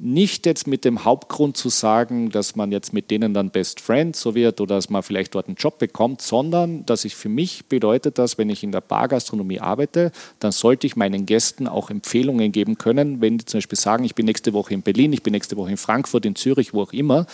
Nicht jetzt mit dem Hauptgrund zu sagen, dass man jetzt mit denen dann Best Friends so wird oder dass man vielleicht dort einen Job bekommt, sondern dass ich für mich bedeutet, dass wenn ich in der Bargastronomie arbeite, dann sollte ich meinen Gästen auch Empfehlungen geben können, wenn die zum Beispiel sagen, ich bin nächste Woche in Berlin, ich bin nächste Woche in Frankfurt, in Zürich, wo auch immer,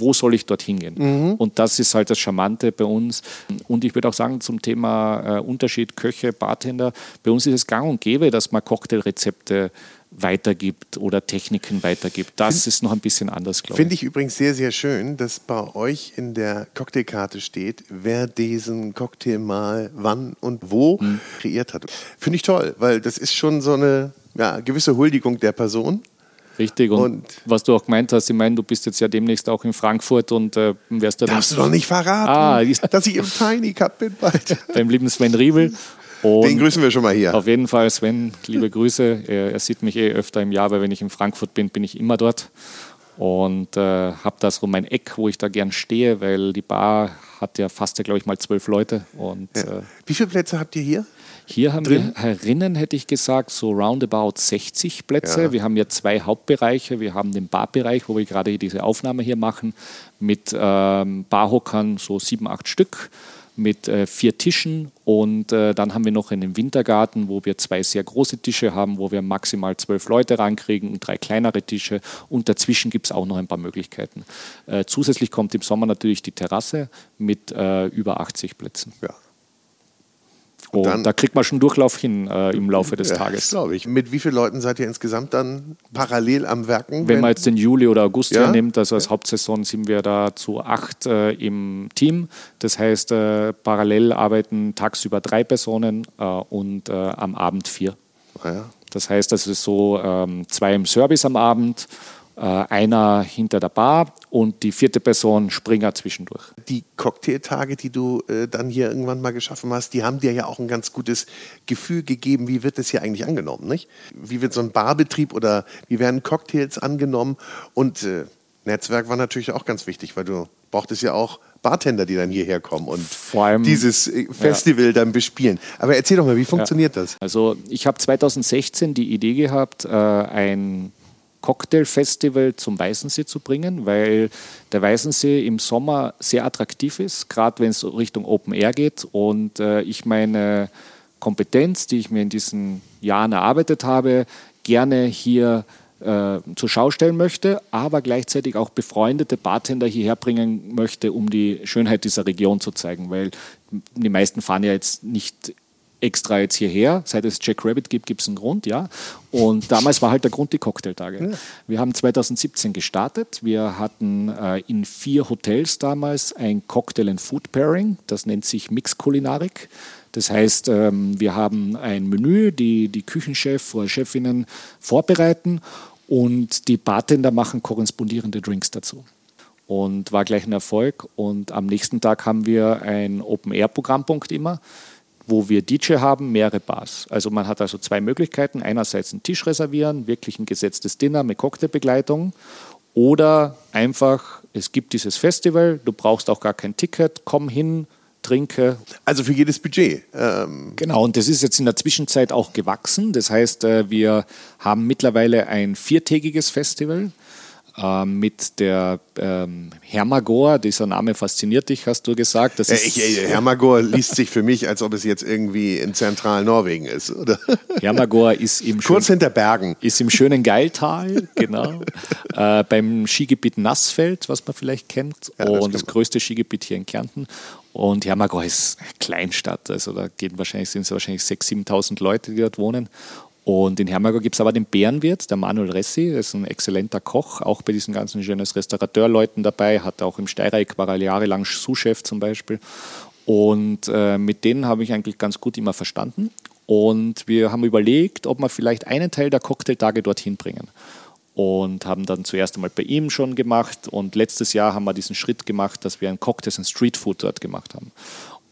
wo soll ich dorthin gehen? Mhm. Und das ist halt das Charmante bei uns. Und ich würde auch sagen, zum Thema äh, Unterschied Köche, Bartender, bei uns ist es gang und gäbe, dass man Cocktailrezepte weitergibt oder Techniken weitergibt. Das find, ist noch ein bisschen anders, glaube ich. Finde ich übrigens sehr, sehr schön, dass bei euch in der Cocktailkarte steht, wer diesen Cocktail mal wann und wo hm. kreiert hat. Finde ich toll, weil das ist schon so eine ja, gewisse Huldigung der Person. Richtig, und, und, was du auch gemeint hast, ich meine, du bist jetzt ja demnächst auch in Frankfurt und äh, wärst du Darfst du doch nicht verraten, ah, dass ich im Tiny Cup bin bald. Beim lieben Sven Riebel. Und Den grüßen wir schon mal hier. Auf jeden Fall, Sven, liebe Grüße. Er, er, sieht mich eh öfter im Jahr, weil wenn ich in Frankfurt bin, bin ich immer dort. Und äh, habe da so mein Eck, wo ich da gern stehe, weil die Bar hat ja fast, glaube ich, mal zwölf Leute. Und, ja. äh, Wie viele Plätze habt ihr hier? Hier haben drin? wir herinnen, hätte ich gesagt, so roundabout 60 Plätze. Ja. Wir haben ja zwei Hauptbereiche. Wir haben den Barbereich, wo wir gerade diese Aufnahme hier machen, mit ähm, Barhockern, so sieben, acht Stück mit äh, vier Tischen und äh, dann haben wir noch einen Wintergarten, wo wir zwei sehr große Tische haben, wo wir maximal zwölf Leute rankriegen und drei kleinere Tische und dazwischen gibt es auch noch ein paar Möglichkeiten. Äh, zusätzlich kommt im Sommer natürlich die Terrasse mit äh, über 80 Plätzen. Ja. Und dann, da kriegt man schon Durchlauf hin äh, im Laufe des ja, Tages. glaube ich. Mit wie vielen Leuten seid ihr insgesamt dann parallel am Werken? Wenn, wenn man jetzt den Juli oder August ja? nimmt, also als Hauptsaison sind wir da zu acht äh, im Team. Das heißt, äh, parallel arbeiten tagsüber drei Personen äh, und äh, am Abend vier. Ah, ja. Das heißt, das ist so ähm, zwei im Service am Abend einer hinter der Bar und die vierte Person Springer zwischendurch. Die Cocktailtage, die du äh, dann hier irgendwann mal geschaffen hast, die haben dir ja auch ein ganz gutes Gefühl gegeben, wie wird das hier eigentlich angenommen, nicht? Wie wird so ein Barbetrieb oder wie werden Cocktails angenommen? Und äh, Netzwerk war natürlich auch ganz wichtig, weil du brauchtest ja auch Bartender, die dann hierher kommen und allem, dieses äh, Festival ja. dann bespielen. Aber erzähl doch mal, wie funktioniert ja. das? Also ich habe 2016 die Idee gehabt, äh, ein Cocktailfestival zum Weißensee zu bringen, weil der Weißensee im Sommer sehr attraktiv ist, gerade wenn es Richtung Open Air geht. Und äh, ich meine Kompetenz, die ich mir in diesen Jahren erarbeitet habe, gerne hier äh, zur Schau stellen möchte, aber gleichzeitig auch befreundete Bartender hierher bringen möchte, um die Schönheit dieser Region zu zeigen, weil die meisten fahren ja jetzt nicht extra jetzt hierher. Seit es Jack Rabbit gibt, gibt es einen Grund, ja. Und damals war halt der Grund die Cocktailtage. Ja. Wir haben 2017 gestartet. Wir hatten äh, in vier Hotels damals ein Cocktail and Food Pairing. Das nennt sich Mix-Kulinarik. Das heißt, ähm, wir haben ein Menü, die die Küchenchef oder Chefinnen vorbereiten und die Bartender machen korrespondierende Drinks dazu und war gleich ein Erfolg. Und am nächsten Tag haben wir ein Open-Air-Programmpunkt immer wo wir DJ haben, mehrere Bars. Also man hat also zwei Möglichkeiten. Einerseits einen Tisch reservieren, wirklich ein gesetztes Dinner mit Cocktailbegleitung oder einfach, es gibt dieses Festival, du brauchst auch gar kein Ticket, komm hin, trinke. Also für jedes Budget. Ähm genau, und das ist jetzt in der Zwischenzeit auch gewachsen. Das heißt, äh, wir haben mittlerweile ein viertägiges Festival mit der ähm, Hermagor. Dieser Name fasziniert dich, hast du gesagt. Das äh, ich, äh, Hermagor liest sich für mich, als ob es jetzt irgendwie in Zentralnorwegen ist, oder? Hermagor ist im kurz hinter Bergen. Ist im schönen Geiltal, genau. äh, beim Skigebiet Nassfeld, was man vielleicht kennt, ja, und das, das größte Skigebiet hier in Kärnten. Und Hermagor ist eine Kleinstadt, also da gehen wahrscheinlich, sind es wahrscheinlich 6.000, 7.000 Leute, die dort wohnen. Und in Hermagor gibt es aber den Bärenwirt, der Manuel Ressi, der ist ein exzellenter Koch, auch bei diesen ganzen schönes Restaurateurleuten dabei, hat auch im Steireck, war jahrelang Sous-Chef zum Beispiel. Und äh, mit denen habe ich eigentlich ganz gut immer verstanden. Und wir haben überlegt, ob wir vielleicht einen Teil der Cocktailtage dorthin bringen. Und haben dann zuerst einmal bei ihm schon gemacht. Und letztes Jahr haben wir diesen Schritt gemacht, dass wir ein Cocktails und Street Food dort gemacht haben.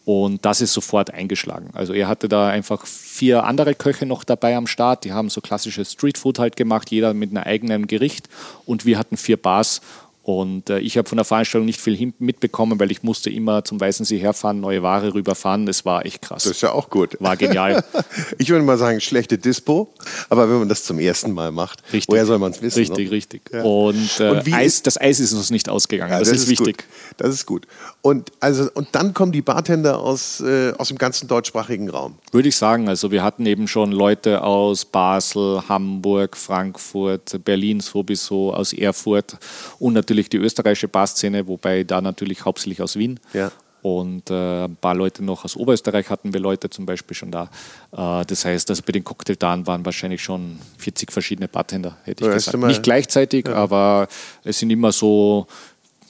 Und das ist sofort eingeschlagen. Also er hatte da einfach vier andere Köche noch dabei am Start. Die haben so klassisches Streetfood halt gemacht, jeder mit einem eigenen Gericht. Und wir hatten vier Bars und äh, ich habe von der Veranstaltung nicht viel mitbekommen, weil ich musste immer zum Weißensee herfahren, neue Ware rüberfahren. Das war echt krass. Das ist ja auch gut. War genial. ich würde mal sagen, schlechte Dispo. Aber wenn man das zum ersten Mal macht, richtig. woher soll man es wissen? Richtig, ne? richtig. Ja. Und, äh, Und Eis, das Eis ist uns nicht ausgegangen. Ja, das, das, ist, ist wichtig. Gut. Das ist gut. Und, also, und dann kommen die Bartender aus, äh, aus dem ganzen deutschsprachigen Raum. Würde ich sagen. Also wir hatten eben schon Leute aus Basel, Hamburg, Frankfurt, Berlin sowieso, aus Erfurt und natürlich natürlich die österreichische Barszene, wobei da natürlich hauptsächlich aus Wien. Ja. Und äh, ein paar Leute noch aus Oberösterreich hatten wir Leute zum Beispiel schon da. Äh, das heißt, also bei den Cocktailtagen waren wahrscheinlich schon 40 verschiedene Bartender, hätte ich ja, gesagt. Nicht gleichzeitig, ja. aber es sind immer so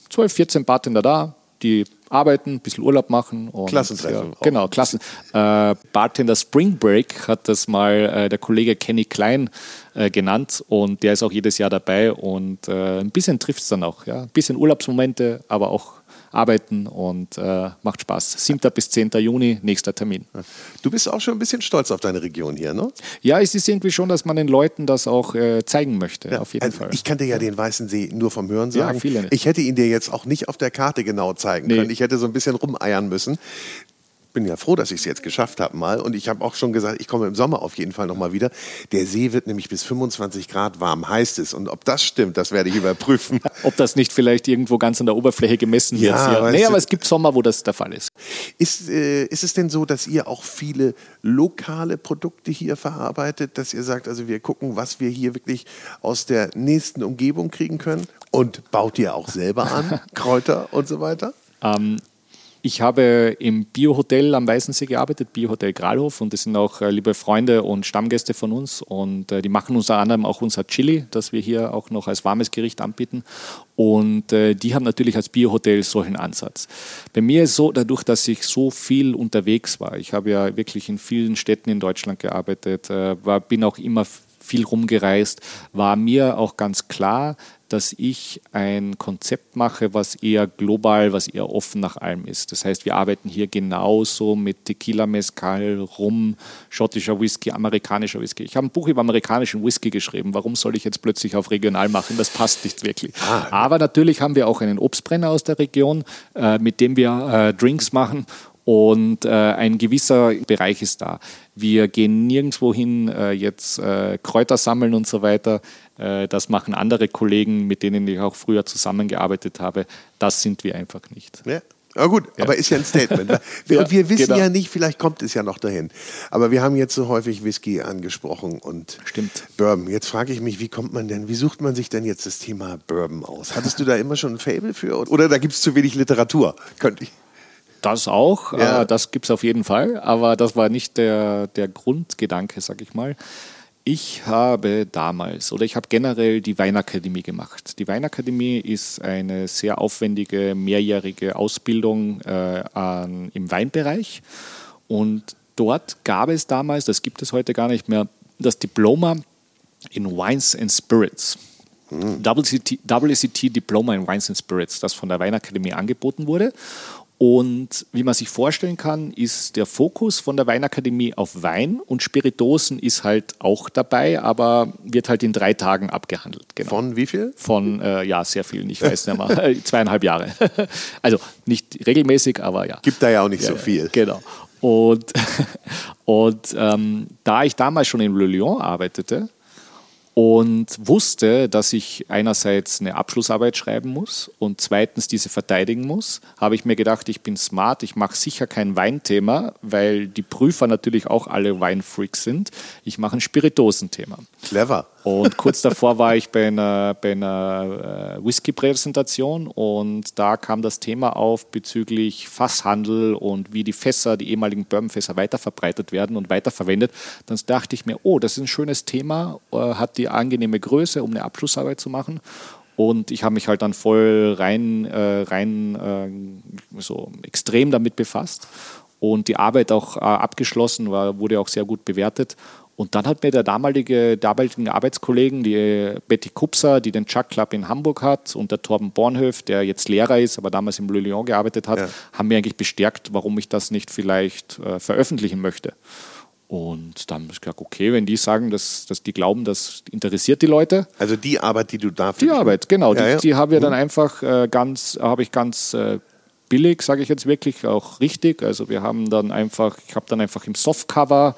12, 14 Bartender da, die arbeiten, ein bisschen Urlaub machen. Und, Klassentreffen. Ja, genau, Klassen. Äh, Bartender Spring Break hat das mal äh, der Kollege Kenny Klein äh, genannt und der ist auch jedes Jahr dabei und äh, ein bisschen trifft es dann auch. Ja? Ein bisschen Urlaubsmomente, aber auch arbeiten und äh, macht Spaß. 7. bis 10. Juni, nächster Termin. Du bist auch schon ein bisschen stolz auf deine Region hier, ne? Ja, es ist irgendwie schon, dass man den Leuten das auch äh, zeigen möchte, ja, auf jeden also Fall. Ich kannte ja den Weißen See nur vom Hören sagen. Ja, viele nicht. Ich hätte ihn dir jetzt auch nicht auf der Karte genau zeigen nee. können. Ich hätte so ein bisschen rumeiern müssen bin ja froh, dass ich es jetzt geschafft habe mal. Und ich habe auch schon gesagt, ich komme im Sommer auf jeden Fall nochmal wieder. Der See wird nämlich bis 25 Grad warm, heißt es. Und ob das stimmt, das werde ich überprüfen. ob das nicht vielleicht irgendwo ganz an der Oberfläche gemessen wird. Ja, ja. Nee, aber es gibt Sommer, wo das der Fall ist. Ist, äh, ist es denn so, dass ihr auch viele lokale Produkte hier verarbeitet, dass ihr sagt, also wir gucken, was wir hier wirklich aus der nächsten Umgebung kriegen können? Und baut ihr auch selber an, Kräuter und so weiter? Ähm, ich habe im Biohotel am Weißensee gearbeitet, Biohotel Gralhof, und das sind auch äh, liebe Freunde und Stammgäste von uns. Und äh, die machen unter anderem auch unser Chili, das wir hier auch noch als warmes Gericht anbieten. Und äh, die haben natürlich als Biohotel solchen Ansatz. Bei mir ist so, dadurch, dass ich so viel unterwegs war, ich habe ja wirklich in vielen Städten in Deutschland gearbeitet, war, bin auch immer viel rumgereist, war mir auch ganz klar, dass ich ein Konzept mache, was eher global, was eher offen nach allem ist. Das heißt, wir arbeiten hier genauso mit Tequila, Mezcal, Rum, schottischer Whisky, amerikanischer Whisky. Ich habe ein Buch über amerikanischen Whisky geschrieben. Warum soll ich jetzt plötzlich auf regional machen? Das passt nicht wirklich. Ah, Aber natürlich haben wir auch einen Obstbrenner aus der Region, äh, mit dem wir äh, Drinks machen und äh, ein gewisser Bereich ist da. Wir gehen nirgendwo hin, äh, jetzt äh, Kräuter sammeln und so weiter. Äh, das machen andere Kollegen, mit denen ich auch früher zusammengearbeitet habe. Das sind wir einfach nicht. Ja. Ja gut, ja. aber ist ja ein Statement. Und ja, wir wissen genau. ja nicht, vielleicht kommt es ja noch dahin. Aber wir haben jetzt so häufig Whisky angesprochen und Stimmt. Bourbon. Jetzt frage ich mich, wie kommt man denn, wie sucht man sich denn jetzt das Thema Bourbon aus? Hattest du da immer schon ein Fable für? Oder da gibt es zu wenig Literatur? Könnte ich. Das auch, ja. äh, das gibt es auf jeden Fall, aber das war nicht der, der Grundgedanke, sag ich mal. Ich habe damals oder ich habe generell die Weinakademie gemacht. Die Weinakademie ist eine sehr aufwendige mehrjährige Ausbildung äh, an, im Weinbereich und dort gab es damals, das gibt es heute gar nicht mehr, das Diploma in Wines and Spirits. WCT, WCT Diploma in Wines and Spirits, das von der Weinakademie angeboten wurde. Und wie man sich vorstellen kann, ist der Fokus von der Weinakademie auf Wein und Spiritosen ist halt auch dabei, aber wird halt in drei Tagen abgehandelt. Genau. Von wie viel? Von, äh, ja, sehr vielen, ich weiß nicht mehr, zweieinhalb Jahre. also nicht regelmäßig, aber ja. Gibt da ja auch nicht ja, so viel. Genau. Und, und ähm, da ich damals schon in Le Lyon arbeitete, und wusste, dass ich einerseits eine Abschlussarbeit schreiben muss und zweitens diese verteidigen muss, habe ich mir gedacht, ich bin smart, ich mache sicher kein Weinthema, weil die Prüfer natürlich auch alle Weinfreaks sind. Ich mache ein Spiritosenthema. Clever. Und kurz davor war ich bei einer, bei einer äh, Whisky-Präsentation und da kam das Thema auf bezüglich Fasshandel und wie die Fässer, die ehemaligen Bourbonfässer weiterverbreitet werden und weiterverwendet. Dann dachte ich mir, oh, das ist ein schönes Thema, äh, hat die angenehme Größe, um eine Abschlussarbeit zu machen. Und ich habe mich halt dann voll rein, äh, rein äh, so extrem damit befasst und die Arbeit auch äh, abgeschlossen, war, wurde auch sehr gut bewertet. Und dann hat mir der damalige, damaligen Arbeitskollegen, die Betty Kupser, die den Chuck Club in Hamburg hat, und der Torben Bornhöf, der jetzt Lehrer ist, aber damals im Le Lyon gearbeitet hat, ja. haben mir eigentlich bestärkt, warum ich das nicht vielleicht äh, veröffentlichen möchte. Und dann habe ich gesagt, okay, wenn die sagen, dass, dass die glauben, das interessiert die Leute. Also die Arbeit, die du da Die Arbeit, genau. Ja, die, ja. die habe ich mhm. dann einfach äh, ganz, habe ich ganz äh, billig, sage ich jetzt wirklich, auch richtig. Also wir haben dann einfach, ich habe dann einfach im Softcover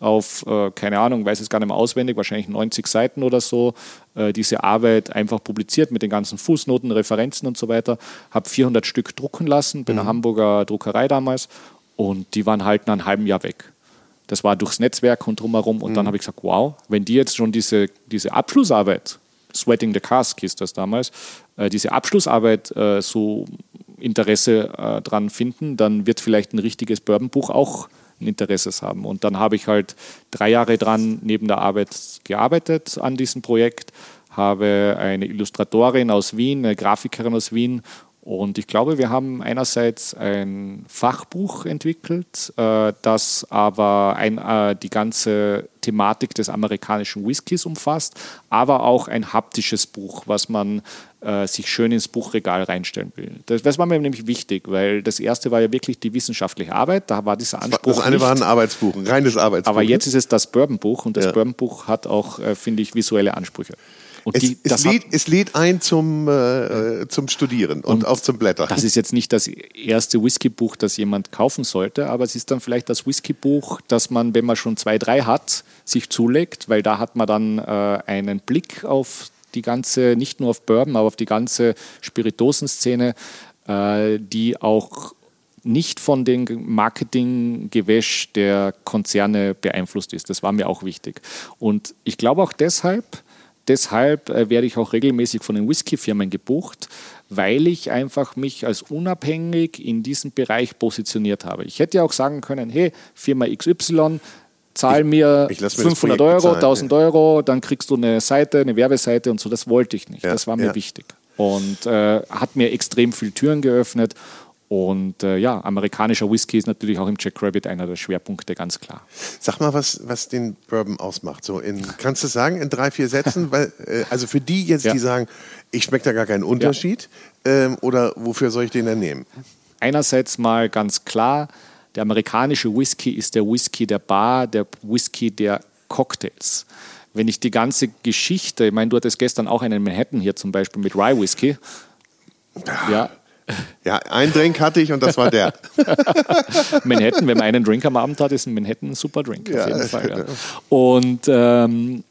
auf, äh, keine Ahnung, weiß es gar nicht mehr auswendig, wahrscheinlich 90 Seiten oder so, äh, diese Arbeit einfach publiziert mit den ganzen Fußnoten, Referenzen und so weiter. Habe 400 Stück drucken lassen bei mhm. einer Hamburger Druckerei damals und die waren halt nach einem halben Jahr weg. Das war durchs Netzwerk und drumherum und mhm. dann habe ich gesagt, wow, wenn die jetzt schon diese, diese Abschlussarbeit, Sweating the Cask hieß das damals, äh, diese Abschlussarbeit äh, so Interesse äh, dran finden, dann wird vielleicht ein richtiges Bourbonbuch auch ein Interesses haben. Und dann habe ich halt drei Jahre dran neben der Arbeit gearbeitet an diesem Projekt, habe eine Illustratorin aus Wien, eine Grafikerin aus Wien und ich glaube, wir haben einerseits ein Fachbuch entwickelt, äh, das aber ein, äh, die ganze Thematik des amerikanischen Whiskys umfasst, aber auch ein haptisches Buch, was man äh, sich schön ins Buchregal reinstellen will. Das, das, war mir nämlich wichtig, weil das erste war ja wirklich die wissenschaftliche Arbeit, da war dieser Anspruch. Das eine nicht. war ein Arbeitsbuch, ein reines Arbeitsbuch. Aber jetzt ist es das Bourbonbuch und das ja. Bourbonbuch hat auch, finde ich, visuelle Ansprüche. Es, die, es, lädt, es, lädt, ein zum, äh, zum Studieren und, und, auch zum Blättern. Das ist jetzt nicht das erste Whiskybuch, das jemand kaufen sollte, aber es ist dann vielleicht das Whiskybuch, das man, wenn man schon zwei, drei hat, sich zulegt, weil da hat man dann äh, einen Blick auf die ganze, nicht nur auf Bourbon, aber auf die ganze Spiritosenszene, äh, die auch nicht von dem Marketinggewäsch der Konzerne beeinflusst ist. Das war mir auch wichtig. Und ich glaube auch deshalb, deshalb äh, werde ich auch regelmäßig von den Whisky-Firmen gebucht, weil ich einfach mich als unabhängig in diesem Bereich positioniert habe. Ich hätte ja auch sagen können, hey, Firma XY, zahl mir, ich, ich 500 Euro, bezahlen, 1000 ja. Euro, dann kriegst du eine Seite, eine Werbeseite und so. Das wollte ich nicht. Ja, das war mir ja. wichtig. Und äh, hat mir extrem viele Türen geöffnet. Und äh, ja, amerikanischer Whisky ist natürlich auch im Jack Rabbit einer der Schwerpunkte, ganz klar. Sag mal, was, was den Bourbon ausmacht. So in, kannst du sagen in drei, vier Sätzen? Weil, äh, also für die jetzt, ja. die sagen, ich schmecke da gar keinen Unterschied, ja. ähm, oder wofür soll ich den denn nehmen? Einerseits mal ganz klar, der amerikanische Whisky ist der Whisky der Bar, der Whisky der Cocktails. Wenn ich die ganze Geschichte, ich meine, du hattest gestern auch einen Manhattan hier zum Beispiel mit Rye Whisky. Ja, ja, einen Drink hatte ich und das war der. Manhattan, wenn man einen Drink am Abend hat, ist ein Manhattan ein super Drink, ja, auf jeden Fall. Ja. Und ähm,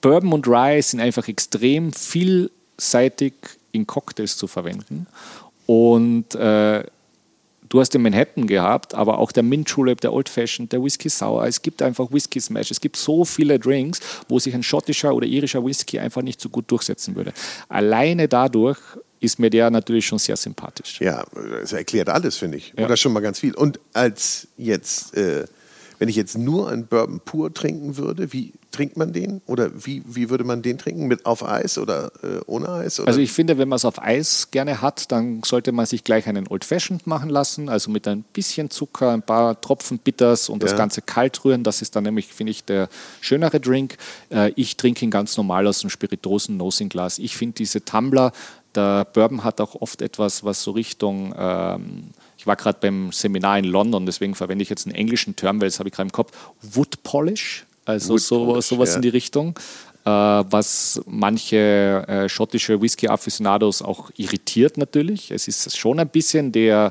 Bourbon und Rye sind einfach extrem vielseitig in Cocktails zu verwenden. Und äh, Du hast den Manhattan gehabt, aber auch der Mint Julep, der Old Fashioned, der Whisky Sour. Es gibt einfach Whisky Smash. Es gibt so viele Drinks, wo sich ein schottischer oder irischer Whisky einfach nicht so gut durchsetzen würde. Alleine dadurch ist mir der natürlich schon sehr sympathisch. Ja, das erklärt alles, finde ich. Ja. Oder schon mal ganz viel. Und als jetzt, äh, wenn ich jetzt nur einen Bourbon pur trinken würde, wie trinkt man den? Oder wie, wie würde man den trinken? Mit auf Eis oder äh, ohne Eis? Oder? Also ich finde, wenn man es auf Eis gerne hat, dann sollte man sich gleich einen Old Fashioned machen lassen, also mit ein bisschen Zucker, ein paar Tropfen Bitters und ja. das Ganze kalt rühren. Das ist dann nämlich, finde ich, der schönere Drink. Äh, ich trinke ihn ganz normal aus dem Spiritosen Nosing-Glas. Ich finde diese Tumbler, der Bourbon hat auch oft etwas, was so Richtung, ähm, ich war gerade beim Seminar in London, deswegen verwende ich jetzt einen englischen Term, weil das habe ich gerade im Kopf, Wood Polish, also Wood so, Polish, sowas ja. in die Richtung. Äh, was manche äh, schottische Whisky-Afficionados auch irritiert natürlich. Es ist schon ein bisschen der,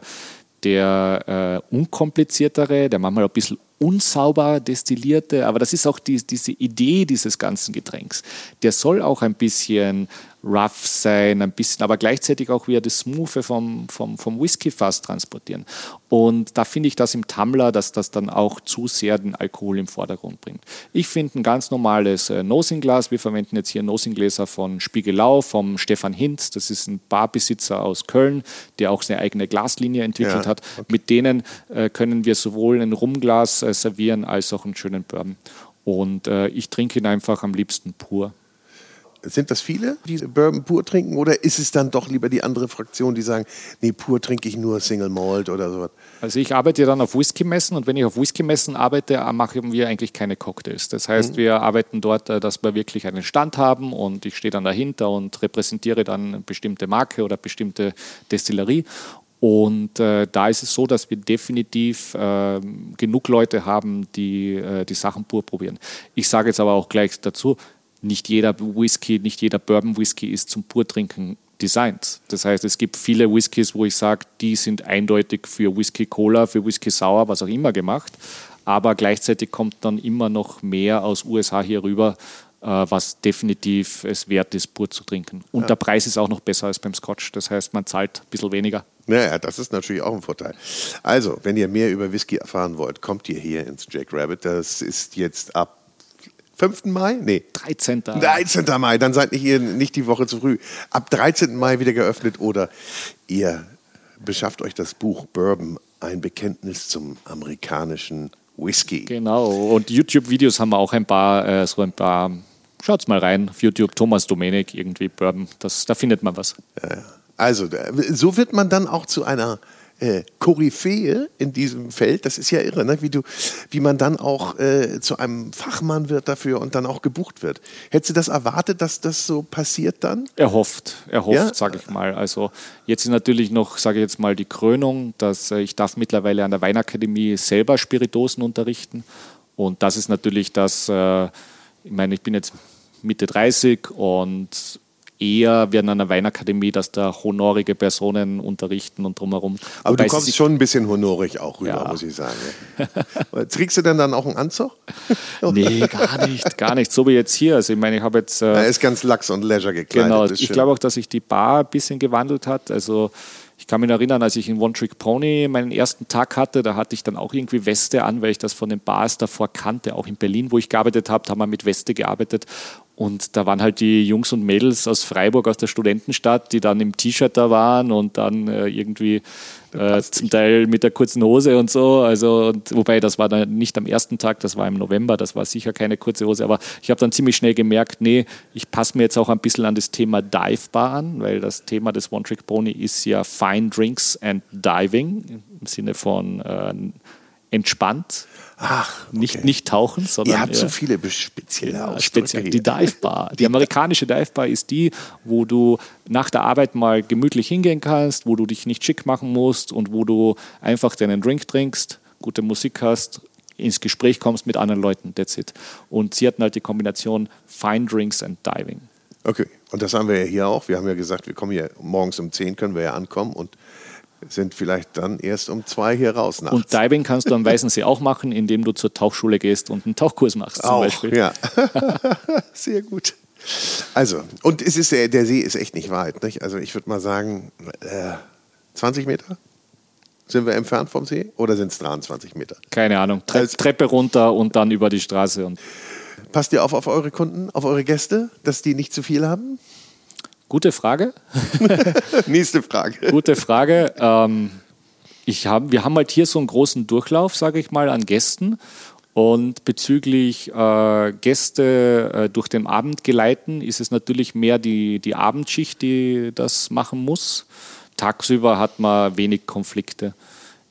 der äh, unkompliziertere, der manchmal ein bisschen unsauber destillierte, aber das ist auch die, diese Idee dieses ganzen Getränks. Der soll auch ein bisschen rough sein, ein bisschen, aber gleichzeitig auch wieder das Smoothe vom, vom, vom Whisky-Fass transportieren. Und da finde ich das im Tumbler, dass das dann auch zu sehr den Alkohol im Vordergrund bringt. Ich finde ein ganz normales äh, Nosing-Glas. Wir verwenden jetzt hier Nosing-Gläser von Spiegelau, vom Stefan Hinz. Das ist ein Barbesitzer aus Köln, der auch seine eigene Glaslinie entwickelt ja, hat. Okay. Mit denen äh, können wir sowohl ein Rumglas äh, servieren als auch einen schönen Bourbon. Und äh, ich trinke ihn einfach am liebsten pur. Sind das viele, die Bourbon pur trinken oder ist es dann doch lieber die andere Fraktion, die sagen, nee, pur trinke ich nur Single Malt oder sowas? Also ich arbeite dann auf Whisky-Messen und wenn ich auf Whisky-Messen arbeite, machen wir eigentlich keine Cocktails. Das heißt, mhm. wir arbeiten dort, äh, dass wir wirklich einen Stand haben und ich stehe dann dahinter und repräsentiere dann eine bestimmte Marke oder bestimmte Destillerie und äh, da ist es so, dass wir definitiv äh, genug Leute haben, die äh, die Sachen pur probieren. Ich sage jetzt aber auch gleich dazu, nicht jeder Whisky, nicht jeder Bourbon Whisky ist zum Purtrinken designt. Das heißt, es gibt viele Whiskys, wo ich sage, die sind eindeutig für Whisky Cola, für Whisky Sour, was auch immer gemacht. Aber gleichzeitig kommt dann immer noch mehr aus USA hier rüber, äh, was definitiv es wert ist, pur zu trinken. Und ja. der Preis ist auch noch besser als beim Scotch. Das heißt, man zahlt ein bisschen weniger. Naja, das ist natürlich auch ein Vorteil. Also, wenn ihr mehr über Whisky erfahren wollt, kommt ihr hier ins Jack Rabbit. Das ist jetzt ab 5. Mai? Nee. 13. 13. Mai, dann seid ihr nicht die Woche zu früh. Ab 13. Mai wieder geöffnet oder ihr beschafft euch das Buch Bourbon, ein Bekenntnis zum amerikanischen Whisky. Genau, und YouTube-Videos haben wir auch ein paar, äh, so ein paar, schaut's mal rein, auf YouTube, Thomas Domenik, irgendwie Bourbon, das, da findet man was. Ja, ja. Also, so wird man dann auch zu einer äh, Koryphäe in diesem Feld. Das ist ja irre, ne? wie, du, wie man dann auch äh, zu einem Fachmann wird dafür und dann auch gebucht wird. Hättest du das erwartet, dass das so passiert dann? Erhofft, erhofft, ja? sage ich mal. Also jetzt ist natürlich noch, sage ich jetzt mal, die Krönung, dass äh, ich darf mittlerweile an der Weinakademie selber Spiritosen unterrichten. Und das ist natürlich das, äh, ich meine, ich bin jetzt Mitte 30 und eher werden an der Weinakademie, dass da honorige Personen unterrichten und drumherum. Aber Wobei du kommst schon ein bisschen honorig auch rüber, ja. muss ich sagen. Trägst du denn dann auch einen Anzug? nee, gar nicht, gar nicht. So wie jetzt hier. Also ich meine, ich habe jetzt... Äh, er ist ganz lax und leisure gekleidet. Genau, ich glaube auch, dass sich die Bar ein bisschen gewandelt hat. Also ich kann mich erinnern, als ich in One Trick Pony meinen ersten Tag hatte, da hatte ich dann auch irgendwie Weste an, weil ich das von den Bars davor kannte. Auch in Berlin, wo ich gearbeitet habe, haben wir mit Weste gearbeitet. Und da waren halt die Jungs und Mädels aus Freiburg, aus der Studentenstadt, die dann im T-Shirt da waren und dann äh, irgendwie äh, zum Teil mit der kurzen Hose und so. Also, und, wobei das war dann nicht am ersten Tag, das war im November, das war sicher keine kurze Hose, aber ich habe dann ziemlich schnell gemerkt, nee, ich passe mir jetzt auch ein bisschen an das Thema Dive Bar an, weil das Thema des One Trick Pony ist ja Fine Drinks and Diving im Sinne von äh, entspannt Ach, okay. nicht, nicht tauchen, sondern. Ihr habt so viele spezielle ja, speziell, Die Dive Bar. Die amerikanische Dive Bar ist die, wo du nach der Arbeit mal gemütlich hingehen kannst, wo du dich nicht schick machen musst und wo du einfach deinen Drink trinkst, gute Musik hast, ins Gespräch kommst mit anderen Leuten. That's it. Und sie hatten halt die Kombination Fine Drinks and Diving. Okay, und das haben wir ja hier auch. Wir haben ja gesagt, wir kommen hier morgens um 10 können wir ja ankommen und sind vielleicht dann erst um zwei hier raus. Nachts. Und Diving kannst du am Weißensee auch machen, indem du zur Tauchschule gehst und einen Tauchkurs machst zum auch, Beispiel. Ja, sehr gut. Also, und es ist, der See ist echt nicht weit. Nicht? Also ich würde mal sagen, äh, 20 Meter? Sind wir entfernt vom See oder sind es 23 Meter? Keine Ahnung. Tre also, Treppe runter und dann über die Straße. Und Passt ihr auf auf eure Kunden, auf eure Gäste, dass die nicht zu viel haben? Gute Frage. Nächste Frage. Gute Frage. Ähm, ich hab, wir haben halt hier so einen großen Durchlauf, sage ich mal, an Gästen. Und bezüglich äh, Gäste äh, durch den Abend geleiten, ist es natürlich mehr die, die Abendschicht, die das machen muss. Tagsüber hat man wenig Konflikte.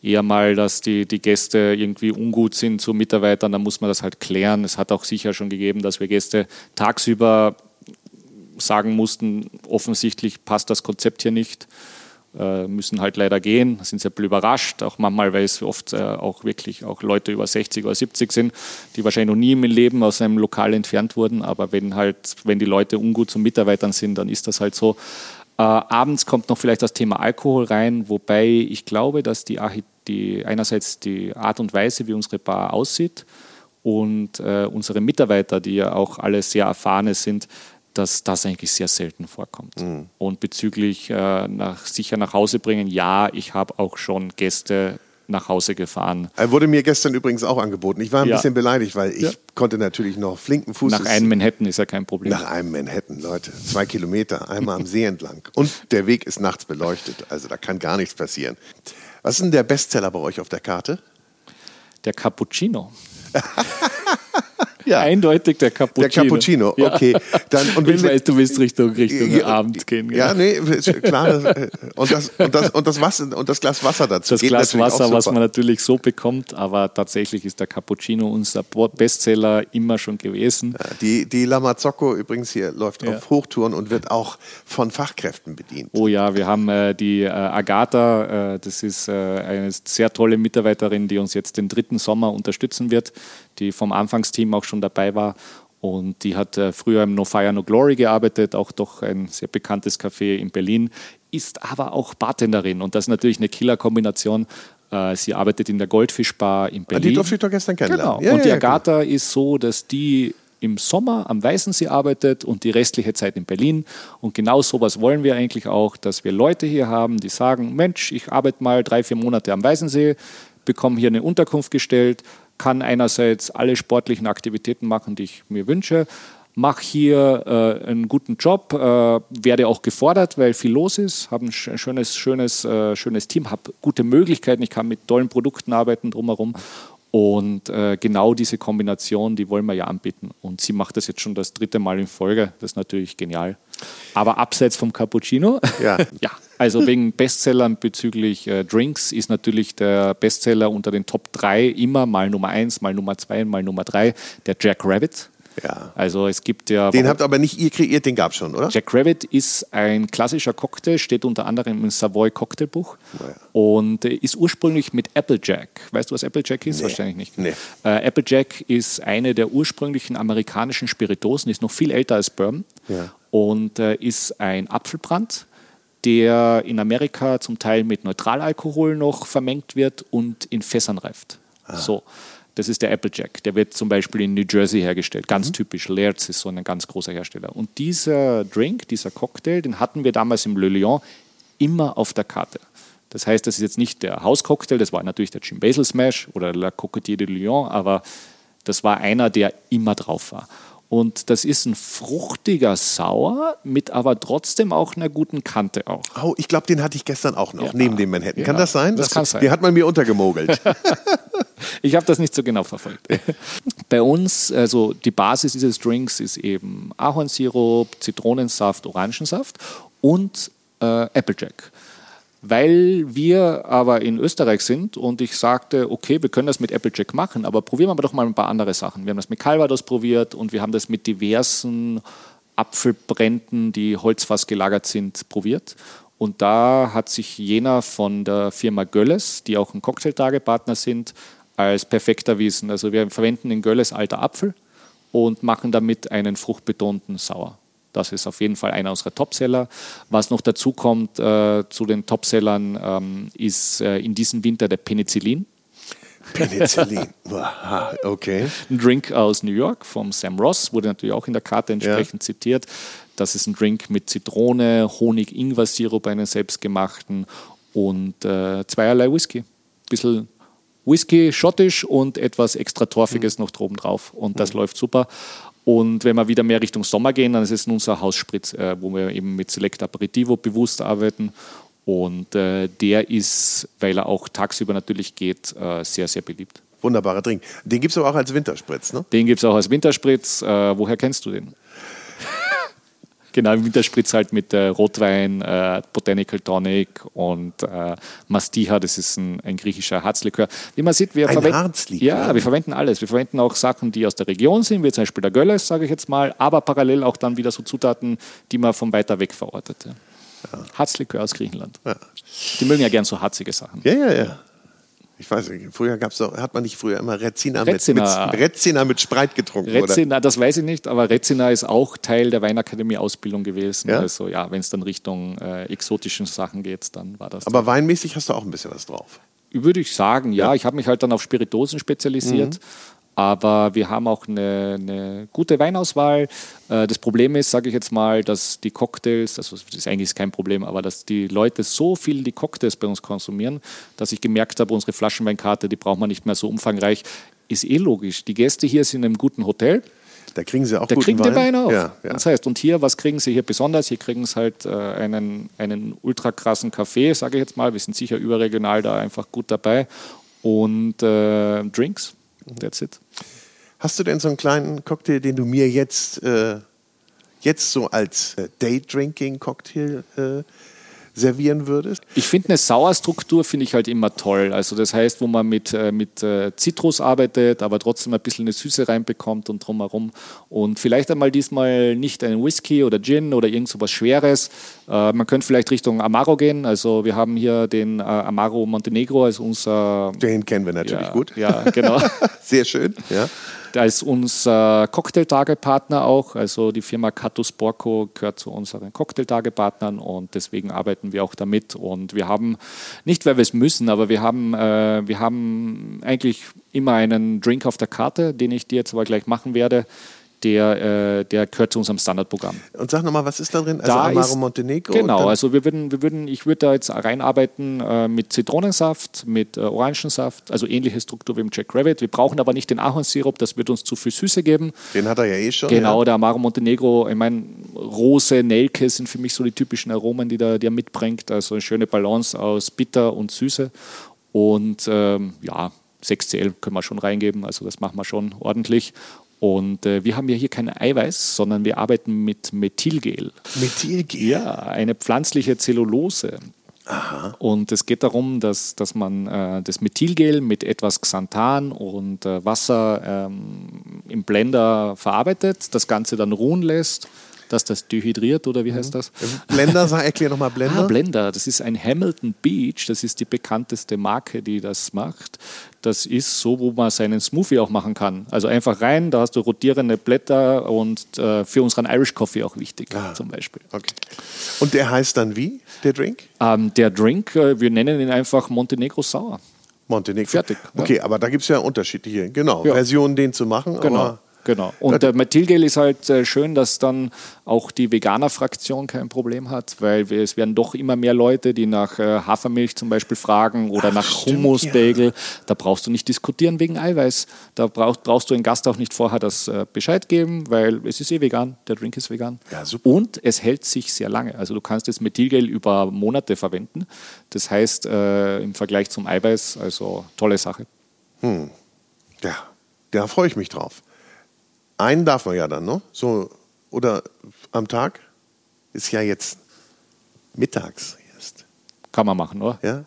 Eher mal, dass die, die Gäste irgendwie ungut sind zu Mitarbeitern, dann muss man das halt klären. Es hat auch sicher schon gegeben, dass wir Gäste tagsüber sagen mussten, offensichtlich passt das Konzept hier nicht, äh, müssen halt leider gehen, sind sehr überrascht, auch manchmal, weil es oft äh, auch wirklich auch Leute über 60 oder 70 sind, die wahrscheinlich noch nie im Leben aus einem Lokal entfernt wurden, aber wenn halt, wenn die Leute ungut zu Mitarbeitern sind, dann ist das halt so. Äh, abends kommt noch vielleicht das Thema Alkohol rein, wobei ich glaube, dass die, die einerseits die Art und Weise, wie unsere Bar aussieht, und äh, unsere Mitarbeiter, die ja auch alle sehr erfahrene sind, dass das eigentlich sehr selten vorkommt. Mhm. Und bezüglich äh, nach, sicher nach Hause bringen, ja, ich habe auch schon Gäste nach Hause gefahren. Er wurde mir gestern übrigens auch angeboten. Ich war ein ja. bisschen beleidigt, weil ich ja. konnte natürlich noch flinken Fußes. Nach einem Manhattan ist ja kein Problem. Nach einem Manhattan, Leute. Zwei Kilometer, einmal am See entlang. Und der Weg ist nachts beleuchtet. Also da kann gar nichts passieren. Was ist denn der Bestseller bei euch auf der Karte? Der Cappuccino. Ja. Eindeutig der Cappuccino. Der Cappuccino, okay. Dann, und ich weiß, du willst Richtung, Richtung ja, Abend gehen. Ja, nee, klar. Und das, und, das, und, das Wasser, und das Glas Wasser dazu. Das Glas Wasser, was man natürlich so bekommt, aber tatsächlich ist der Cappuccino unser Bestseller immer schon gewesen. Ja, die, die Lamazzocco übrigens hier läuft ja. auf Hochtouren und wird auch von Fachkräften bedient. Oh ja, wir haben äh, die äh, Agatha, äh, das ist äh, eine sehr tolle Mitarbeiterin, die uns jetzt den dritten Sommer unterstützen wird, die vom Anfangsteam auch schon dabei war. Und die hat äh, früher im No Fire No Glory gearbeitet, auch doch ein sehr bekanntes Café in Berlin, ist aber auch Bartenderin. Und das ist natürlich eine Killer-Kombination. Äh, sie arbeitet in der Goldfischbar in Berlin. Ah, die durfte ich doch gestern kennenlernen. Genau. Ja, und die Agatha ja, ist so, dass die im Sommer am Weißensee arbeitet und die restliche Zeit in Berlin. Und genau sowas wollen wir eigentlich auch, dass wir Leute hier haben, die sagen, Mensch, ich arbeite mal drei, vier Monate am Weißensee, bekomme hier eine Unterkunft gestellt, kann einerseits alle sportlichen Aktivitäten machen, die ich mir wünsche, mache hier äh, einen guten Job, äh, werde auch gefordert, weil viel los ist, habe ein schönes, schönes, äh, schönes Team, habe gute Möglichkeiten, ich kann mit tollen Produkten arbeiten drumherum und äh, genau diese Kombination, die wollen wir ja anbieten. Und sie macht das jetzt schon das dritte Mal in Folge. Das ist natürlich genial. Aber abseits vom Cappuccino, ja, ja also wegen Bestsellern bezüglich äh, Drinks ist natürlich der Bestseller unter den Top 3 immer mal Nummer 1, mal Nummer 2, mal Nummer 3, der Jack Rabbit. Ja. Also es gibt ja. Den habt aber nicht ihr kreiert, den gab es schon, oder? Jack Rabbit ist ein klassischer Cocktail, steht unter anderem im Savoy Cocktailbuch oh ja. und ist ursprünglich mit Applejack. Weißt du, was Applejack ist? Nee. Wahrscheinlich nicht. Nee. Äh, Applejack ist eine der ursprünglichen amerikanischen Spiritosen, ist noch viel älter als Bourbon ja. und äh, ist ein Apfelbrand der in Amerika zum Teil mit Neutralalkohol noch vermengt wird und in Fässern reift. Ah. So. Das ist der Applejack. Der wird zum Beispiel in New Jersey hergestellt. Ganz mhm. typisch. Lairds ist so ein ganz großer Hersteller. Und dieser Drink, dieser Cocktail, den hatten wir damals im Le Lion immer auf der Karte. Das heißt, das ist jetzt nicht der Hauscocktail, das war natürlich der Jim Basil Smash oder La Coquetier de Lyon, aber das war einer, der immer drauf war. Und das ist ein fruchtiger Sauer mit aber trotzdem auch einer guten Kante auch. Oh, ich glaube, den hatte ich gestern auch noch, ja. neben dem Manhattan. Ja. Kann das sein? Das, das kann sein. Die hat man mir untergemogelt. ich habe das nicht so genau verfolgt. Bei uns, also die Basis dieses Drinks ist eben Ahornsirup, Zitronensaft, Orangensaft und äh, Applejack. Weil wir aber in Österreich sind und ich sagte, okay, wir können das mit Applejack machen, aber probieren wir doch mal ein paar andere Sachen. Wir haben das mit Calvados probiert und wir haben das mit diversen Apfelbränden, die Holzfass gelagert sind, probiert. Und da hat sich jener von der Firma Gölles, die auch ein Cocktailtagepartner sind, als perfekt erwiesen. Also wir verwenden in Gölles alter Apfel und machen damit einen fruchtbetonten Sauer. Das ist auf jeden Fall einer unserer Topseller. Was noch dazu kommt äh, zu den Topsellern, ähm, ist äh, in diesem Winter der Penicillin. Penicillin, okay. Ein Drink aus New York vom Sam Ross, wurde natürlich auch in der Karte entsprechend ja. zitiert. Das ist ein Drink mit Zitrone, Honig, Ingwer-Sirup, einen selbstgemachten und äh, zweierlei Whisky. Ein bisschen Whisky, schottisch und etwas extra Torfiges mhm. noch droben drauf. Und das mhm. läuft super. Und wenn wir wieder mehr Richtung Sommer gehen, dann ist es unser Hausspritz, äh, wo wir eben mit Select Aperitivo bewusst arbeiten. Und äh, der ist, weil er auch tagsüber natürlich geht, äh, sehr, sehr beliebt. Wunderbarer Drink. Den gibt es aber auch als Winterspritz, ne? Den gibt es auch als Winterspritz. Äh, woher kennst du den? Genau, im Winterspritz halt mit äh, Rotwein, äh, Botanical Tonic und äh, Mastiha, das ist ein, ein griechischer Harzlikör. Wie man sieht, wir ein verwenden. Harzlikör. Ja, wir verwenden alles. Wir verwenden auch Sachen, die aus der Region sind, wie zum Beispiel der Gölles, sage ich jetzt mal, aber parallel auch dann wieder so Zutaten, die man von weiter weg verortet. Ja. Ja. Harzlikör aus Griechenland. Ja. Die mögen ja gern so harzige Sachen. Ja, ja, ja. Ich weiß nicht, früher gab's doch, hat man nicht früher immer Rezina, Rezina. Mit, mit, Rezina mit Spreit getrunken, Rezina, oder? das weiß ich nicht, aber Rezina ist auch Teil der Weinakademie-Ausbildung gewesen. Ja? Also ja, wenn es dann Richtung äh, exotischen Sachen geht, dann war das. Aber weinmäßig hast du auch ein bisschen was drauf. Würde ich sagen, ja. ja. Ich habe mich halt dann auf Spiritosen spezialisiert. Mhm. Aber wir haben auch eine, eine gute Weinauswahl. Äh, das Problem ist, sage ich jetzt mal, dass die Cocktails, also das ist eigentlich kein Problem, aber dass die Leute so viel die Cocktails bei uns konsumieren, dass ich gemerkt habe, unsere Flaschenweinkarte, die braucht man nicht mehr so umfangreich. Ist eh logisch. Die Gäste hier sind in einem guten Hotel. Da kriegen sie auch da guten kriegen Wein. Wein auch. Ja, ja. Das heißt, und hier, was kriegen sie hier besonders? Hier kriegen sie halt äh, einen, einen ultra krassen Kaffee, sage ich jetzt mal. Wir sind sicher überregional da einfach gut dabei. Und äh, Drinks. That's it. Hast du denn so einen kleinen Cocktail, den du mir jetzt, äh, jetzt so als äh, Day-Drinking-Cocktail äh, servieren würdest? Ich finde eine Sauerstruktur finde ich halt immer toll. Also das heißt, wo man mit, äh, mit äh, Zitrus arbeitet, aber trotzdem ein bisschen eine Süße reinbekommt und drumherum. Und vielleicht einmal diesmal nicht ein Whisky oder Gin oder irgend so was Schweres. Äh, man könnte vielleicht Richtung Amaro gehen. Also wir haben hier den Amaro Montenegro als unser... Den kennen wir natürlich ja, gut. Ja, genau. Sehr schön, ja. Ist unser Cocktailtagepartner auch. Also die Firma Catus Borco gehört zu unseren Cocktailtagepartnern und deswegen arbeiten wir auch damit. Und wir haben, nicht weil wir es müssen, aber wir haben, äh, wir haben eigentlich immer einen Drink auf der Karte, den ich dir jetzt aber gleich machen werde der, äh, der gehört zu unserem Standardprogramm. Und sag nochmal, was ist da drin? Also da Amaro ist, Montenegro? Genau, also wir würden, wir würden, ich würde da jetzt reinarbeiten äh, mit Zitronensaft, mit äh, Orangensaft, also ähnliche Struktur wie im Jack Rabbit. Wir brauchen aber nicht den Ahornsirup, das wird uns zu viel Süße geben. Den hat er ja eh schon. Genau, ja. der Amaro Montenegro, ich meine, Rose, Nelke sind für mich so die typischen Aromen, die, da, die er mitbringt. Also eine schöne Balance aus Bitter und Süße. Und ähm, ja, 6 CL können wir schon reingeben, also das machen wir schon ordentlich. Und äh, wir haben ja hier kein Eiweiß, sondern wir arbeiten mit Methylgel. Methylgel? Ja, eine pflanzliche Zellulose. Aha. Und es geht darum, dass, dass man äh, das Methylgel mit etwas Xanthan und äh, Wasser ähm, im Blender verarbeitet, das Ganze dann ruhen lässt dass das dehydriert oder wie heißt das? Blender, sag, erklär nochmal Blender. Ah, Blender, das ist ein Hamilton Beach, das ist die bekannteste Marke, die das macht. Das ist so, wo man seinen Smoothie auch machen kann. Also einfach rein, da hast du rotierende Blätter und äh, für unseren Irish Coffee auch wichtig ah, zum Beispiel. Okay. Und der heißt dann wie, der Drink? Ähm, der Drink, äh, wir nennen ihn einfach Montenegro Sauer. Montenegro. Fertig. Okay, ja. aber da gibt es ja unterschiedliche, genau, ja. Versionen, den zu machen. Genau. Genau. Und der Methylgel ist halt äh, schön, dass dann auch die Veganer-Fraktion kein Problem hat, weil wir, es werden doch immer mehr Leute, die nach äh, Hafermilch zum Beispiel fragen oder Ach, nach Hummusbagel. Ja. Da brauchst du nicht diskutieren wegen Eiweiß. Da brauchst, brauchst du den Gast auch nicht vorher das äh, Bescheid geben, weil es ist eh vegan, der Drink ist vegan. Ja, super. Und es hält sich sehr lange. Also du kannst das Methylgel über Monate verwenden. Das heißt, äh, im Vergleich zum Eiweiß, also tolle Sache. Hm. Ja, da freue ich mich drauf. Einen darf man ja dann, ne? So, oder am Tag? Ist ja jetzt mittags erst. Kann man machen, oder? Ja.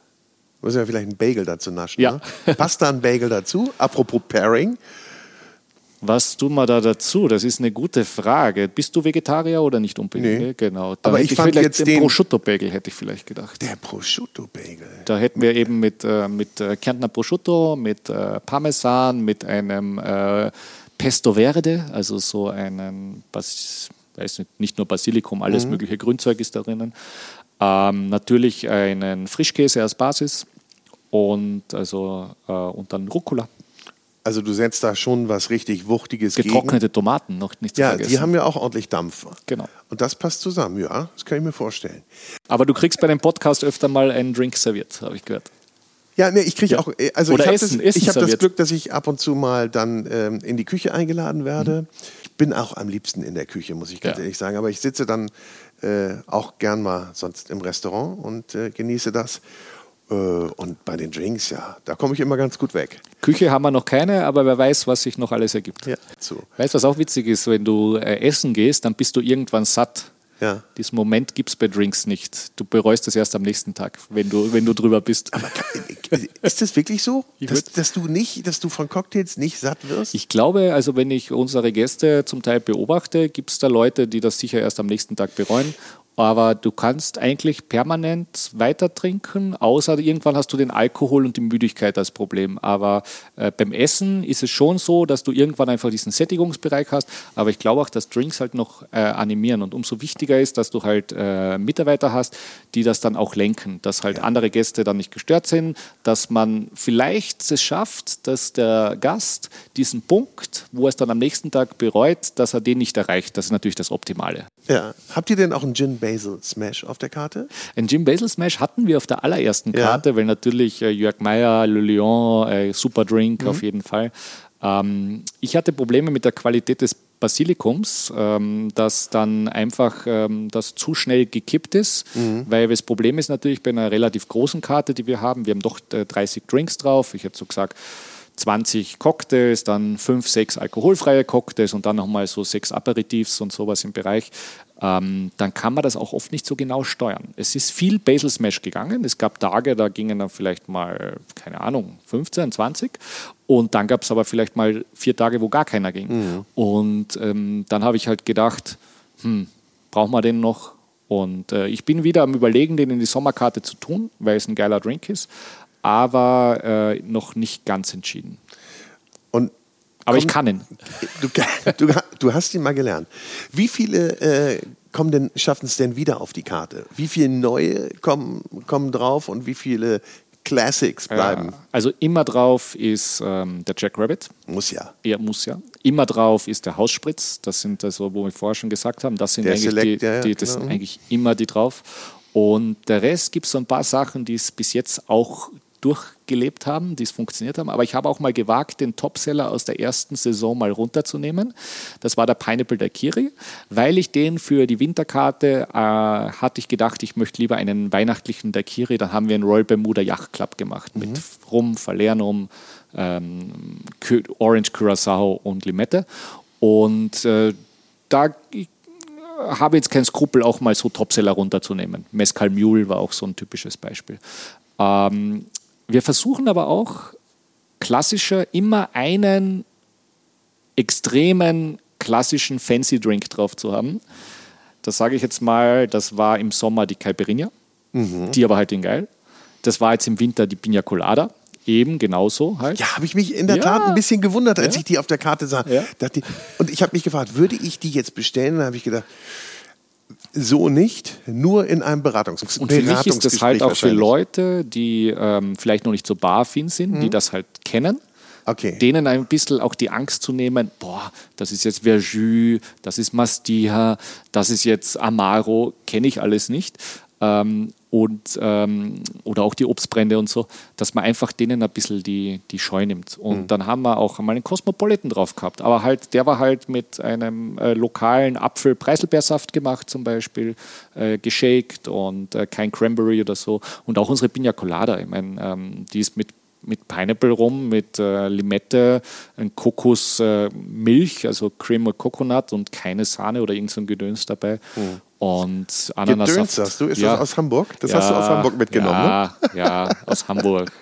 Muss ja vielleicht einen Bagel dazu naschen. Ja. Ne? Passt da ein Bagel dazu? Apropos Pairing. Was tun wir da dazu? Das ist eine gute Frage. Bist du Vegetarier oder nicht unbedingt? Nee. Genau. Da Aber ich, ich fand jetzt den, den Prosciutto-Bagel hätte ich vielleicht gedacht. Der Prosciutto-Bagel. Da hätten wir eben mit, äh, mit äh, Kärntner Prosciutto, mit äh, Parmesan, mit einem äh, Pesto Verde, also so einen, Bas weiß nicht, nicht nur Basilikum, alles mhm. mögliche Grünzeug ist da drinnen. Ähm, natürlich einen Frischkäse als Basis und, also, äh, und dann Rucola. Also du setzt da schon was richtig Wuchtiges Getrocknete gegen. Tomaten noch nicht zu ja, vergessen. die haben ja auch ordentlich Dampf. Genau. Und das passt zusammen, ja, das kann ich mir vorstellen. Aber du kriegst bei dem Podcast öfter mal einen Drink serviert, habe ich gehört. Ja, nee, ich kriege ja. auch, äh, also Oder ich habe das, Essen hab das Glück, dass ich ab und zu mal dann ähm, in die Küche eingeladen werde. Mhm. Ich bin auch am liebsten in der Küche, muss ich ganz ja. ehrlich sagen. Aber ich sitze dann äh, auch gern mal sonst im Restaurant und äh, genieße das. Äh, und bei den Drinks, ja, da komme ich immer ganz gut weg. Küche haben wir noch keine, aber wer weiß, was sich noch alles ergibt. Ja, so. Weißt du, was auch witzig ist, wenn du äh, essen gehst, dann bist du irgendwann satt. Ja. Diesen Moment gibt es bei Drinks nicht. Du bereust es erst am nächsten Tag, wenn du, wenn du drüber bist. Aber ist das wirklich so? Dass, dass, du nicht, dass du von Cocktails nicht satt wirst? Ich glaube, also wenn ich unsere Gäste zum Teil beobachte, gibt es da Leute, die das sicher erst am nächsten Tag bereuen. Aber du kannst eigentlich permanent weiter trinken, außer irgendwann hast du den Alkohol und die Müdigkeit als Problem. Aber äh, beim Essen ist es schon so, dass du irgendwann einfach diesen Sättigungsbereich hast. Aber ich glaube auch, dass Drinks halt noch äh, animieren. Und umso wichtiger ist, dass du halt äh, Mitarbeiter hast, die das dann auch lenken. Dass halt ja. andere Gäste dann nicht gestört sind, dass man vielleicht es schafft, dass der Gast diesen Punkt, wo er es dann am nächsten Tag bereut, dass er den nicht erreicht. Das ist natürlich das Optimale. Ja. Habt ihr denn auch einen Gin Basil Smash auf der Karte? Ein Jim Basil Smash hatten wir auf der allerersten Karte, ja. weil natürlich äh, Jörg Meyer, Le Lion, äh, super Drink mhm. auf jeden Fall. Ähm, ich hatte Probleme mit der Qualität des Basilikums, ähm, dass dann einfach ähm, das zu schnell gekippt ist, mhm. weil das Problem ist natürlich bei einer relativ großen Karte, die wir haben, wir haben doch äh, 30 Drinks drauf, ich hätte so gesagt 20 Cocktails, dann 5, 6 alkoholfreie Cocktails und dann nochmal so 6 Aperitifs und sowas im Bereich, ähm, dann kann man das auch oft nicht so genau steuern. Es ist viel Basil Smash gegangen. Es gab Tage, da gingen dann vielleicht mal, keine Ahnung, 15, 20. Und dann gab es aber vielleicht mal vier Tage, wo gar keiner ging. Mhm. Und ähm, dann habe ich halt gedacht, hm, brauchen wir den noch? Und äh, ich bin wieder am Überlegen, den in die Sommerkarte zu tun, weil es ein geiler Drink ist, aber äh, noch nicht ganz entschieden. Und aber komm, ich kann ihn. Du, du, du, hast ihn mal gelernt. Wie viele äh, kommen denn, schaffen es denn wieder auf die Karte? Wie viele neue kommen, kommen drauf und wie viele Classics bleiben? Ja, also immer drauf ist ähm, der Jack Rabbit. Muss ja. Ja, muss ja. Immer drauf ist der Hausspritz. Das sind also, wo wir vorher schon gesagt haben, das sind, eigentlich, Select, die, die, das genau. sind eigentlich immer die drauf. Und der Rest gibt es so ein paar Sachen, die es bis jetzt auch durchgelebt haben, die es funktioniert haben. Aber ich habe auch mal gewagt, den Topseller aus der ersten Saison mal runterzunehmen. Das war der Pineapple Daiquiri. Weil ich den für die Winterkarte äh, hatte ich gedacht, ich möchte lieber einen weihnachtlichen Daiquiri. Dann haben wir einen Royal Bermuda Yacht Club gemacht mhm. mit Rum, Falernum, ähm, Orange Curacao und Limette. Und äh, da habe jetzt keinen Skrupel, auch mal so Topseller runterzunehmen. Mescal Mule war auch so ein typisches Beispiel. Ähm, wir versuchen aber auch klassischer immer einen extremen klassischen Fancy Drink drauf zu haben. Das sage ich jetzt mal, das war im Sommer die Caipirinha, mhm. die aber halt den geil. Das war jetzt im Winter die Pina Colada, eben genauso halt. Ja, habe ich mich in der ja. Tat ein bisschen gewundert, als ja. ich die auf der Karte sah. Ja. Und ich habe mich gefragt, würde ich die jetzt bestellen? Da habe ich gedacht, so nicht, nur in einem Beratungs Und für mich ist das halt auch für Leute, die ähm, vielleicht noch nicht so barfin sind, mhm. die das halt kennen. Okay. Denen ein bisschen auch die Angst zu nehmen, boah, das ist jetzt Verjus, das ist Mastia, das ist jetzt Amaro, kenne ich alles nicht ähm, und, ähm, oder auch die Obstbrände und so, dass man einfach denen ein bisschen die, die Scheu nimmt. Und mhm. dann haben wir auch mal einen Cosmopolitan drauf gehabt. Aber halt, der war halt mit einem äh, lokalen Apfel-Preiselbeersaft gemacht, zum Beispiel, äh, geshaked und äh, kein Cranberry oder so. Und auch unsere Pina Colada, ich meine, ähm, die ist mit mit Pineapple rum, mit äh, Limette, ein Kokosmilch, äh, also Cream of Coconut und keine Sahne oder irgend so ein Gedöns dabei. Mhm. Und Ananas. Gedöns sagst du? Ist ja. das aus Hamburg? Das ja, hast du aus Hamburg mitgenommen, ja, ne? Ja, aus Hamburg.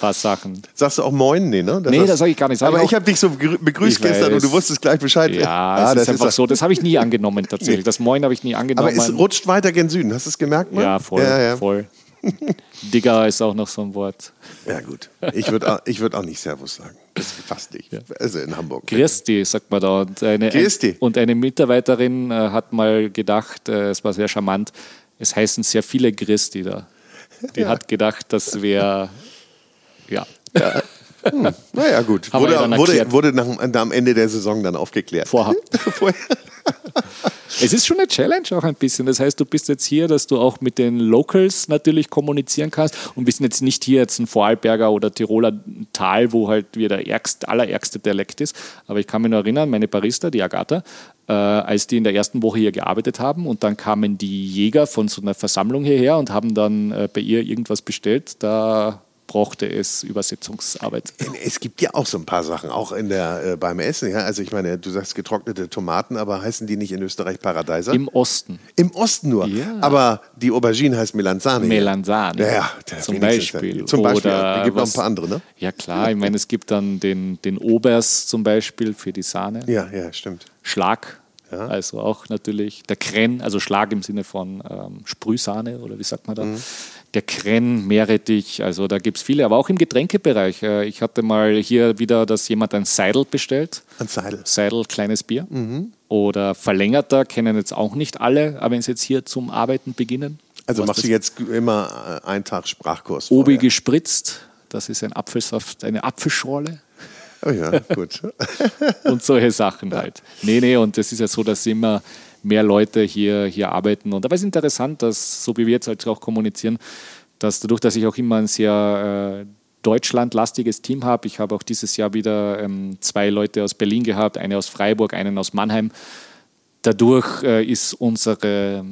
Was Sachen. Sagst du auch Moin? Nee, ne? Das nee, das sage ich gar nicht. Sag aber ich, ich habe dich so begrüßt gestern und du wusstest gleich Bescheid. Ja, ah, das ist einfach ist so. Das habe ich nie angenommen tatsächlich. Das Moin habe ich nie angenommen. Aber es rutscht weiter gen Süden. Hast du es gemerkt? Mann? Ja, voll. Ja, ja. voll. Digger ist auch noch so ein Wort. Ja, gut. Ich würde auch, würd auch nicht Servus sagen. Das passt nicht. Ja. Also in Hamburg. Christi, sagt man da. Und eine, Christi. und eine Mitarbeiterin äh, hat mal gedacht, äh, es war sehr charmant, es heißen sehr viele Christi da. Die ja. hat gedacht, das wäre, ja. ja. Hm. Naja, gut. Wurde, wurde, wurde nach, am Ende der Saison dann aufgeklärt. Vorher. Vorher. Es ist schon eine Challenge auch ein bisschen. Das heißt, du bist jetzt hier, dass du auch mit den Locals natürlich kommunizieren kannst und wir sind jetzt nicht hier jetzt ein Vorarlberger oder Tiroler Tal, wo halt wir der ärgste, allerärgste Dialekt ist. Aber ich kann mich nur erinnern, meine Barista, die Agatha, äh, als die in der ersten Woche hier gearbeitet haben und dann kamen die Jäger von so einer Versammlung hierher und haben dann äh, bei ihr irgendwas bestellt. Da brauchte es Übersetzungsarbeit. Es gibt ja auch so ein paar Sachen, auch in der, äh, beim Essen. Ja? Also ich meine, du sagst getrocknete Tomaten, aber heißen die nicht in Österreich Paradeiser? Im Osten. Im Osten nur. Ja. Aber die Aubergine heißt Melanzane. Melanzane. Ja, ja zum Beispiel. Zum Beispiel. Oder es gibt noch ein paar andere, ne? Ja klar, ich meine, es gibt dann den, den Obers zum Beispiel für die Sahne. Ja, ja, stimmt. Schlag ja. Also auch natürlich der Kren, also Schlag im Sinne von ähm, Sprühsahne oder wie sagt man da? Mhm der Kren, Meerrettich, also da gibt es viele, aber auch im Getränkebereich. Äh, ich hatte mal hier wieder, dass jemand ein Seidel bestellt. Ein Seidel. Seidel, kleines Bier. Mhm. Oder verlängerter, kennen jetzt auch nicht alle, aber wenn sie jetzt hier zum Arbeiten beginnen. Also machst du jetzt immer äh, einen Tag Sprachkurs? Obi gespritzt, das ist ein Apfelsaft, eine Apfelschorle. Oh ja, gut. und solche Sachen halt. Nee, nee, und das ist ja so, dass immer mehr Leute hier, hier arbeiten. Und dabei ist interessant, dass, so wie wir jetzt halt auch kommunizieren, dass dadurch, dass ich auch immer ein sehr äh, deutschlandlastiges Team habe, ich habe auch dieses Jahr wieder ähm, zwei Leute aus Berlin gehabt, eine aus Freiburg, einen aus Mannheim. Dadurch äh, ist unsere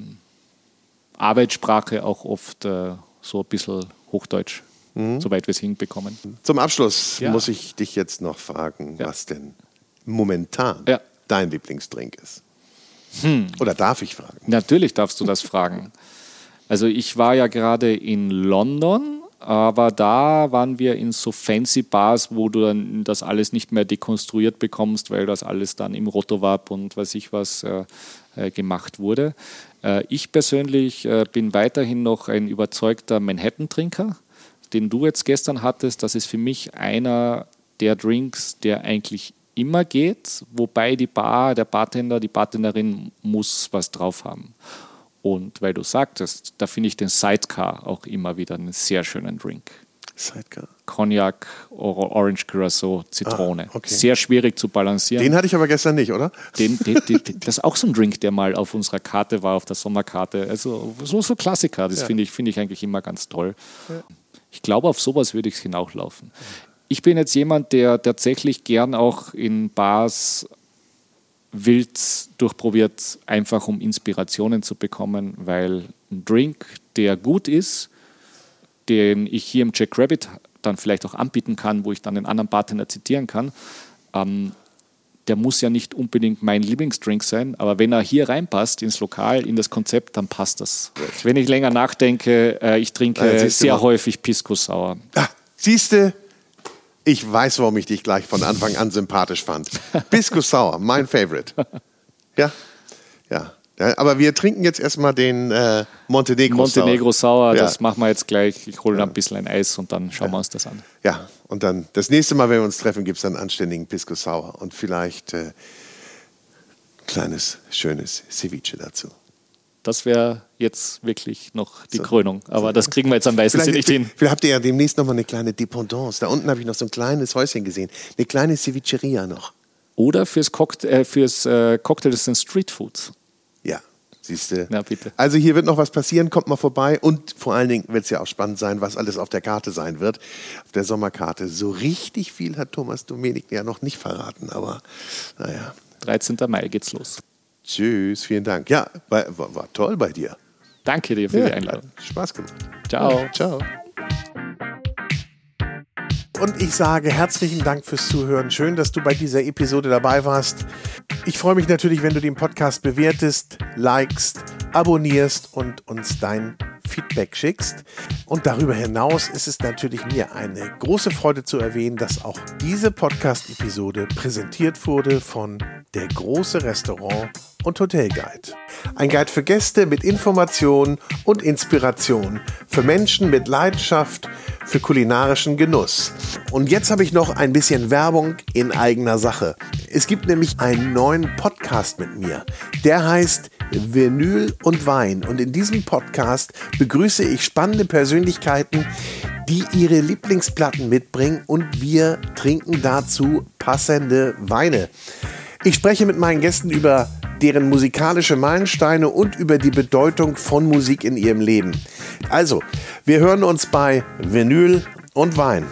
Arbeitssprache auch oft äh, so ein bisschen Hochdeutsch. mhm. soweit wir es hinbekommen. Zum Abschluss ja. muss ich dich jetzt noch fragen, ja. was denn momentan ja. dein Lieblingsdrink ist. Hm. Oder darf ich fragen? Natürlich darfst du das fragen. Also ich war ja gerade in London, aber da waren wir in so fancy Bars, wo du dann das alles nicht mehr dekonstruiert bekommst, weil das alles dann im Rotowab und weiß ich was äh, äh, gemacht wurde. Äh, ich persönlich äh, bin weiterhin noch ein überzeugter Manhattan-Trinker, den du jetzt gestern hattest. Das ist für mich einer der Drinks, der eigentlich immer geht, wobei die Bar, der Bartender, die Bartenderin muss was drauf haben. Und weil du sagtest, da finde ich den Sidecar auch immer wieder einen sehr schönen Drink. Sidecar. Cognac, Orange Curacao, Zitrone. Ah, okay. Sehr schwierig zu balancieren. Den hatte ich aber gestern nicht, oder? Den, den, den, das ist auch so ein Drink, der mal auf unserer Karte war, auf der Sommerkarte. Also so, so Klassiker, das ja. finde ich, find ich eigentlich immer ganz toll. Ja. Ich glaube, auf sowas würde ich hinauslaufen. Ich bin jetzt jemand, der tatsächlich gern auch in Bars wild durchprobiert, einfach um Inspirationen zu bekommen, weil ein Drink, der gut ist, den ich hier im Jack Rabbit dann vielleicht auch anbieten kann, wo ich dann den anderen Bartender zitieren kann, ähm, der muss ja nicht unbedingt mein Lieblingsdrink sein, aber wenn er hier reinpasst ins Lokal, in das Konzept, dann passt das. Wenn ich länger nachdenke, äh, ich trinke ah, sehr häufig Pisco Sauer. Ah, siehst du, ich weiß, warum ich dich gleich von Anfang an sympathisch fand. Pisco Sauer, mein Favorite. Ja, ja. Ja, aber wir trinken jetzt erstmal den äh, Montenegro, Montenegro Sauer. ja. das machen wir jetzt gleich. Ich hole ja. ein bisschen ein Eis und dann schauen ja. wir uns das an. Ja, und dann das nächste Mal, wenn wir uns treffen, gibt es dann einen anständigen Pisco Sauer und vielleicht äh, kleines, schönes Ceviche dazu. Das wäre jetzt wirklich noch die so. Krönung. Aber das kriegen wir jetzt am meisten nicht hin. Vielleicht habt ihr ja demnächst noch mal eine kleine Dependance. Da unten habe ich noch so ein kleines Häuschen gesehen. Eine kleine Cevicheria noch. Oder fürs, Cocktail, äh, fürs äh, Cocktails sind Street Foods. Siehst du? Na bitte. Also hier wird noch was passieren, kommt mal vorbei und vor allen Dingen wird es ja auch spannend sein, was alles auf der Karte sein wird, auf der Sommerkarte. So richtig viel hat Thomas Domenik ja noch nicht verraten, aber naja. 13. Mai geht's los. Tschüss, vielen Dank. Ja, war, war, toll bei dir. Danke dir für ja, die Einladung. Spaß gemacht. Ciao. Ciao. Und ich sage herzlichen Dank fürs Zuhören. Schön, dass du bei dieser Episode dabei warst. Ich freue mich natürlich, wenn du den Podcast bewertest, likest, abonnierst und uns dein Feedback schickst. Und darüber hinaus ist es natürlich mir eine große Freude zu erwähnen, dass auch diese Podcast-Episode präsentiert wurde von der große Restaurant und Hotelguide. Ein Guide für Gäste mit Informationen und Inspiration, für Menschen mit Leidenschaft, für kulinarischen Genuss. Und jetzt habe ich noch ein bisschen Werbung in eigener Sache. Es gibt nämlich einen neuen Podcast mit mir. Der heißt Vinyl und Wein. Und in diesem Podcast begrüße ich spannende Persönlichkeiten, die ihre Lieblingsplatten mitbringen und wir trinken dazu passende Weine. Ich spreche mit meinen Gästen über deren musikalische Meilensteine und über die Bedeutung von Musik in ihrem Leben. Also, wir hören uns bei Vinyl und Wein.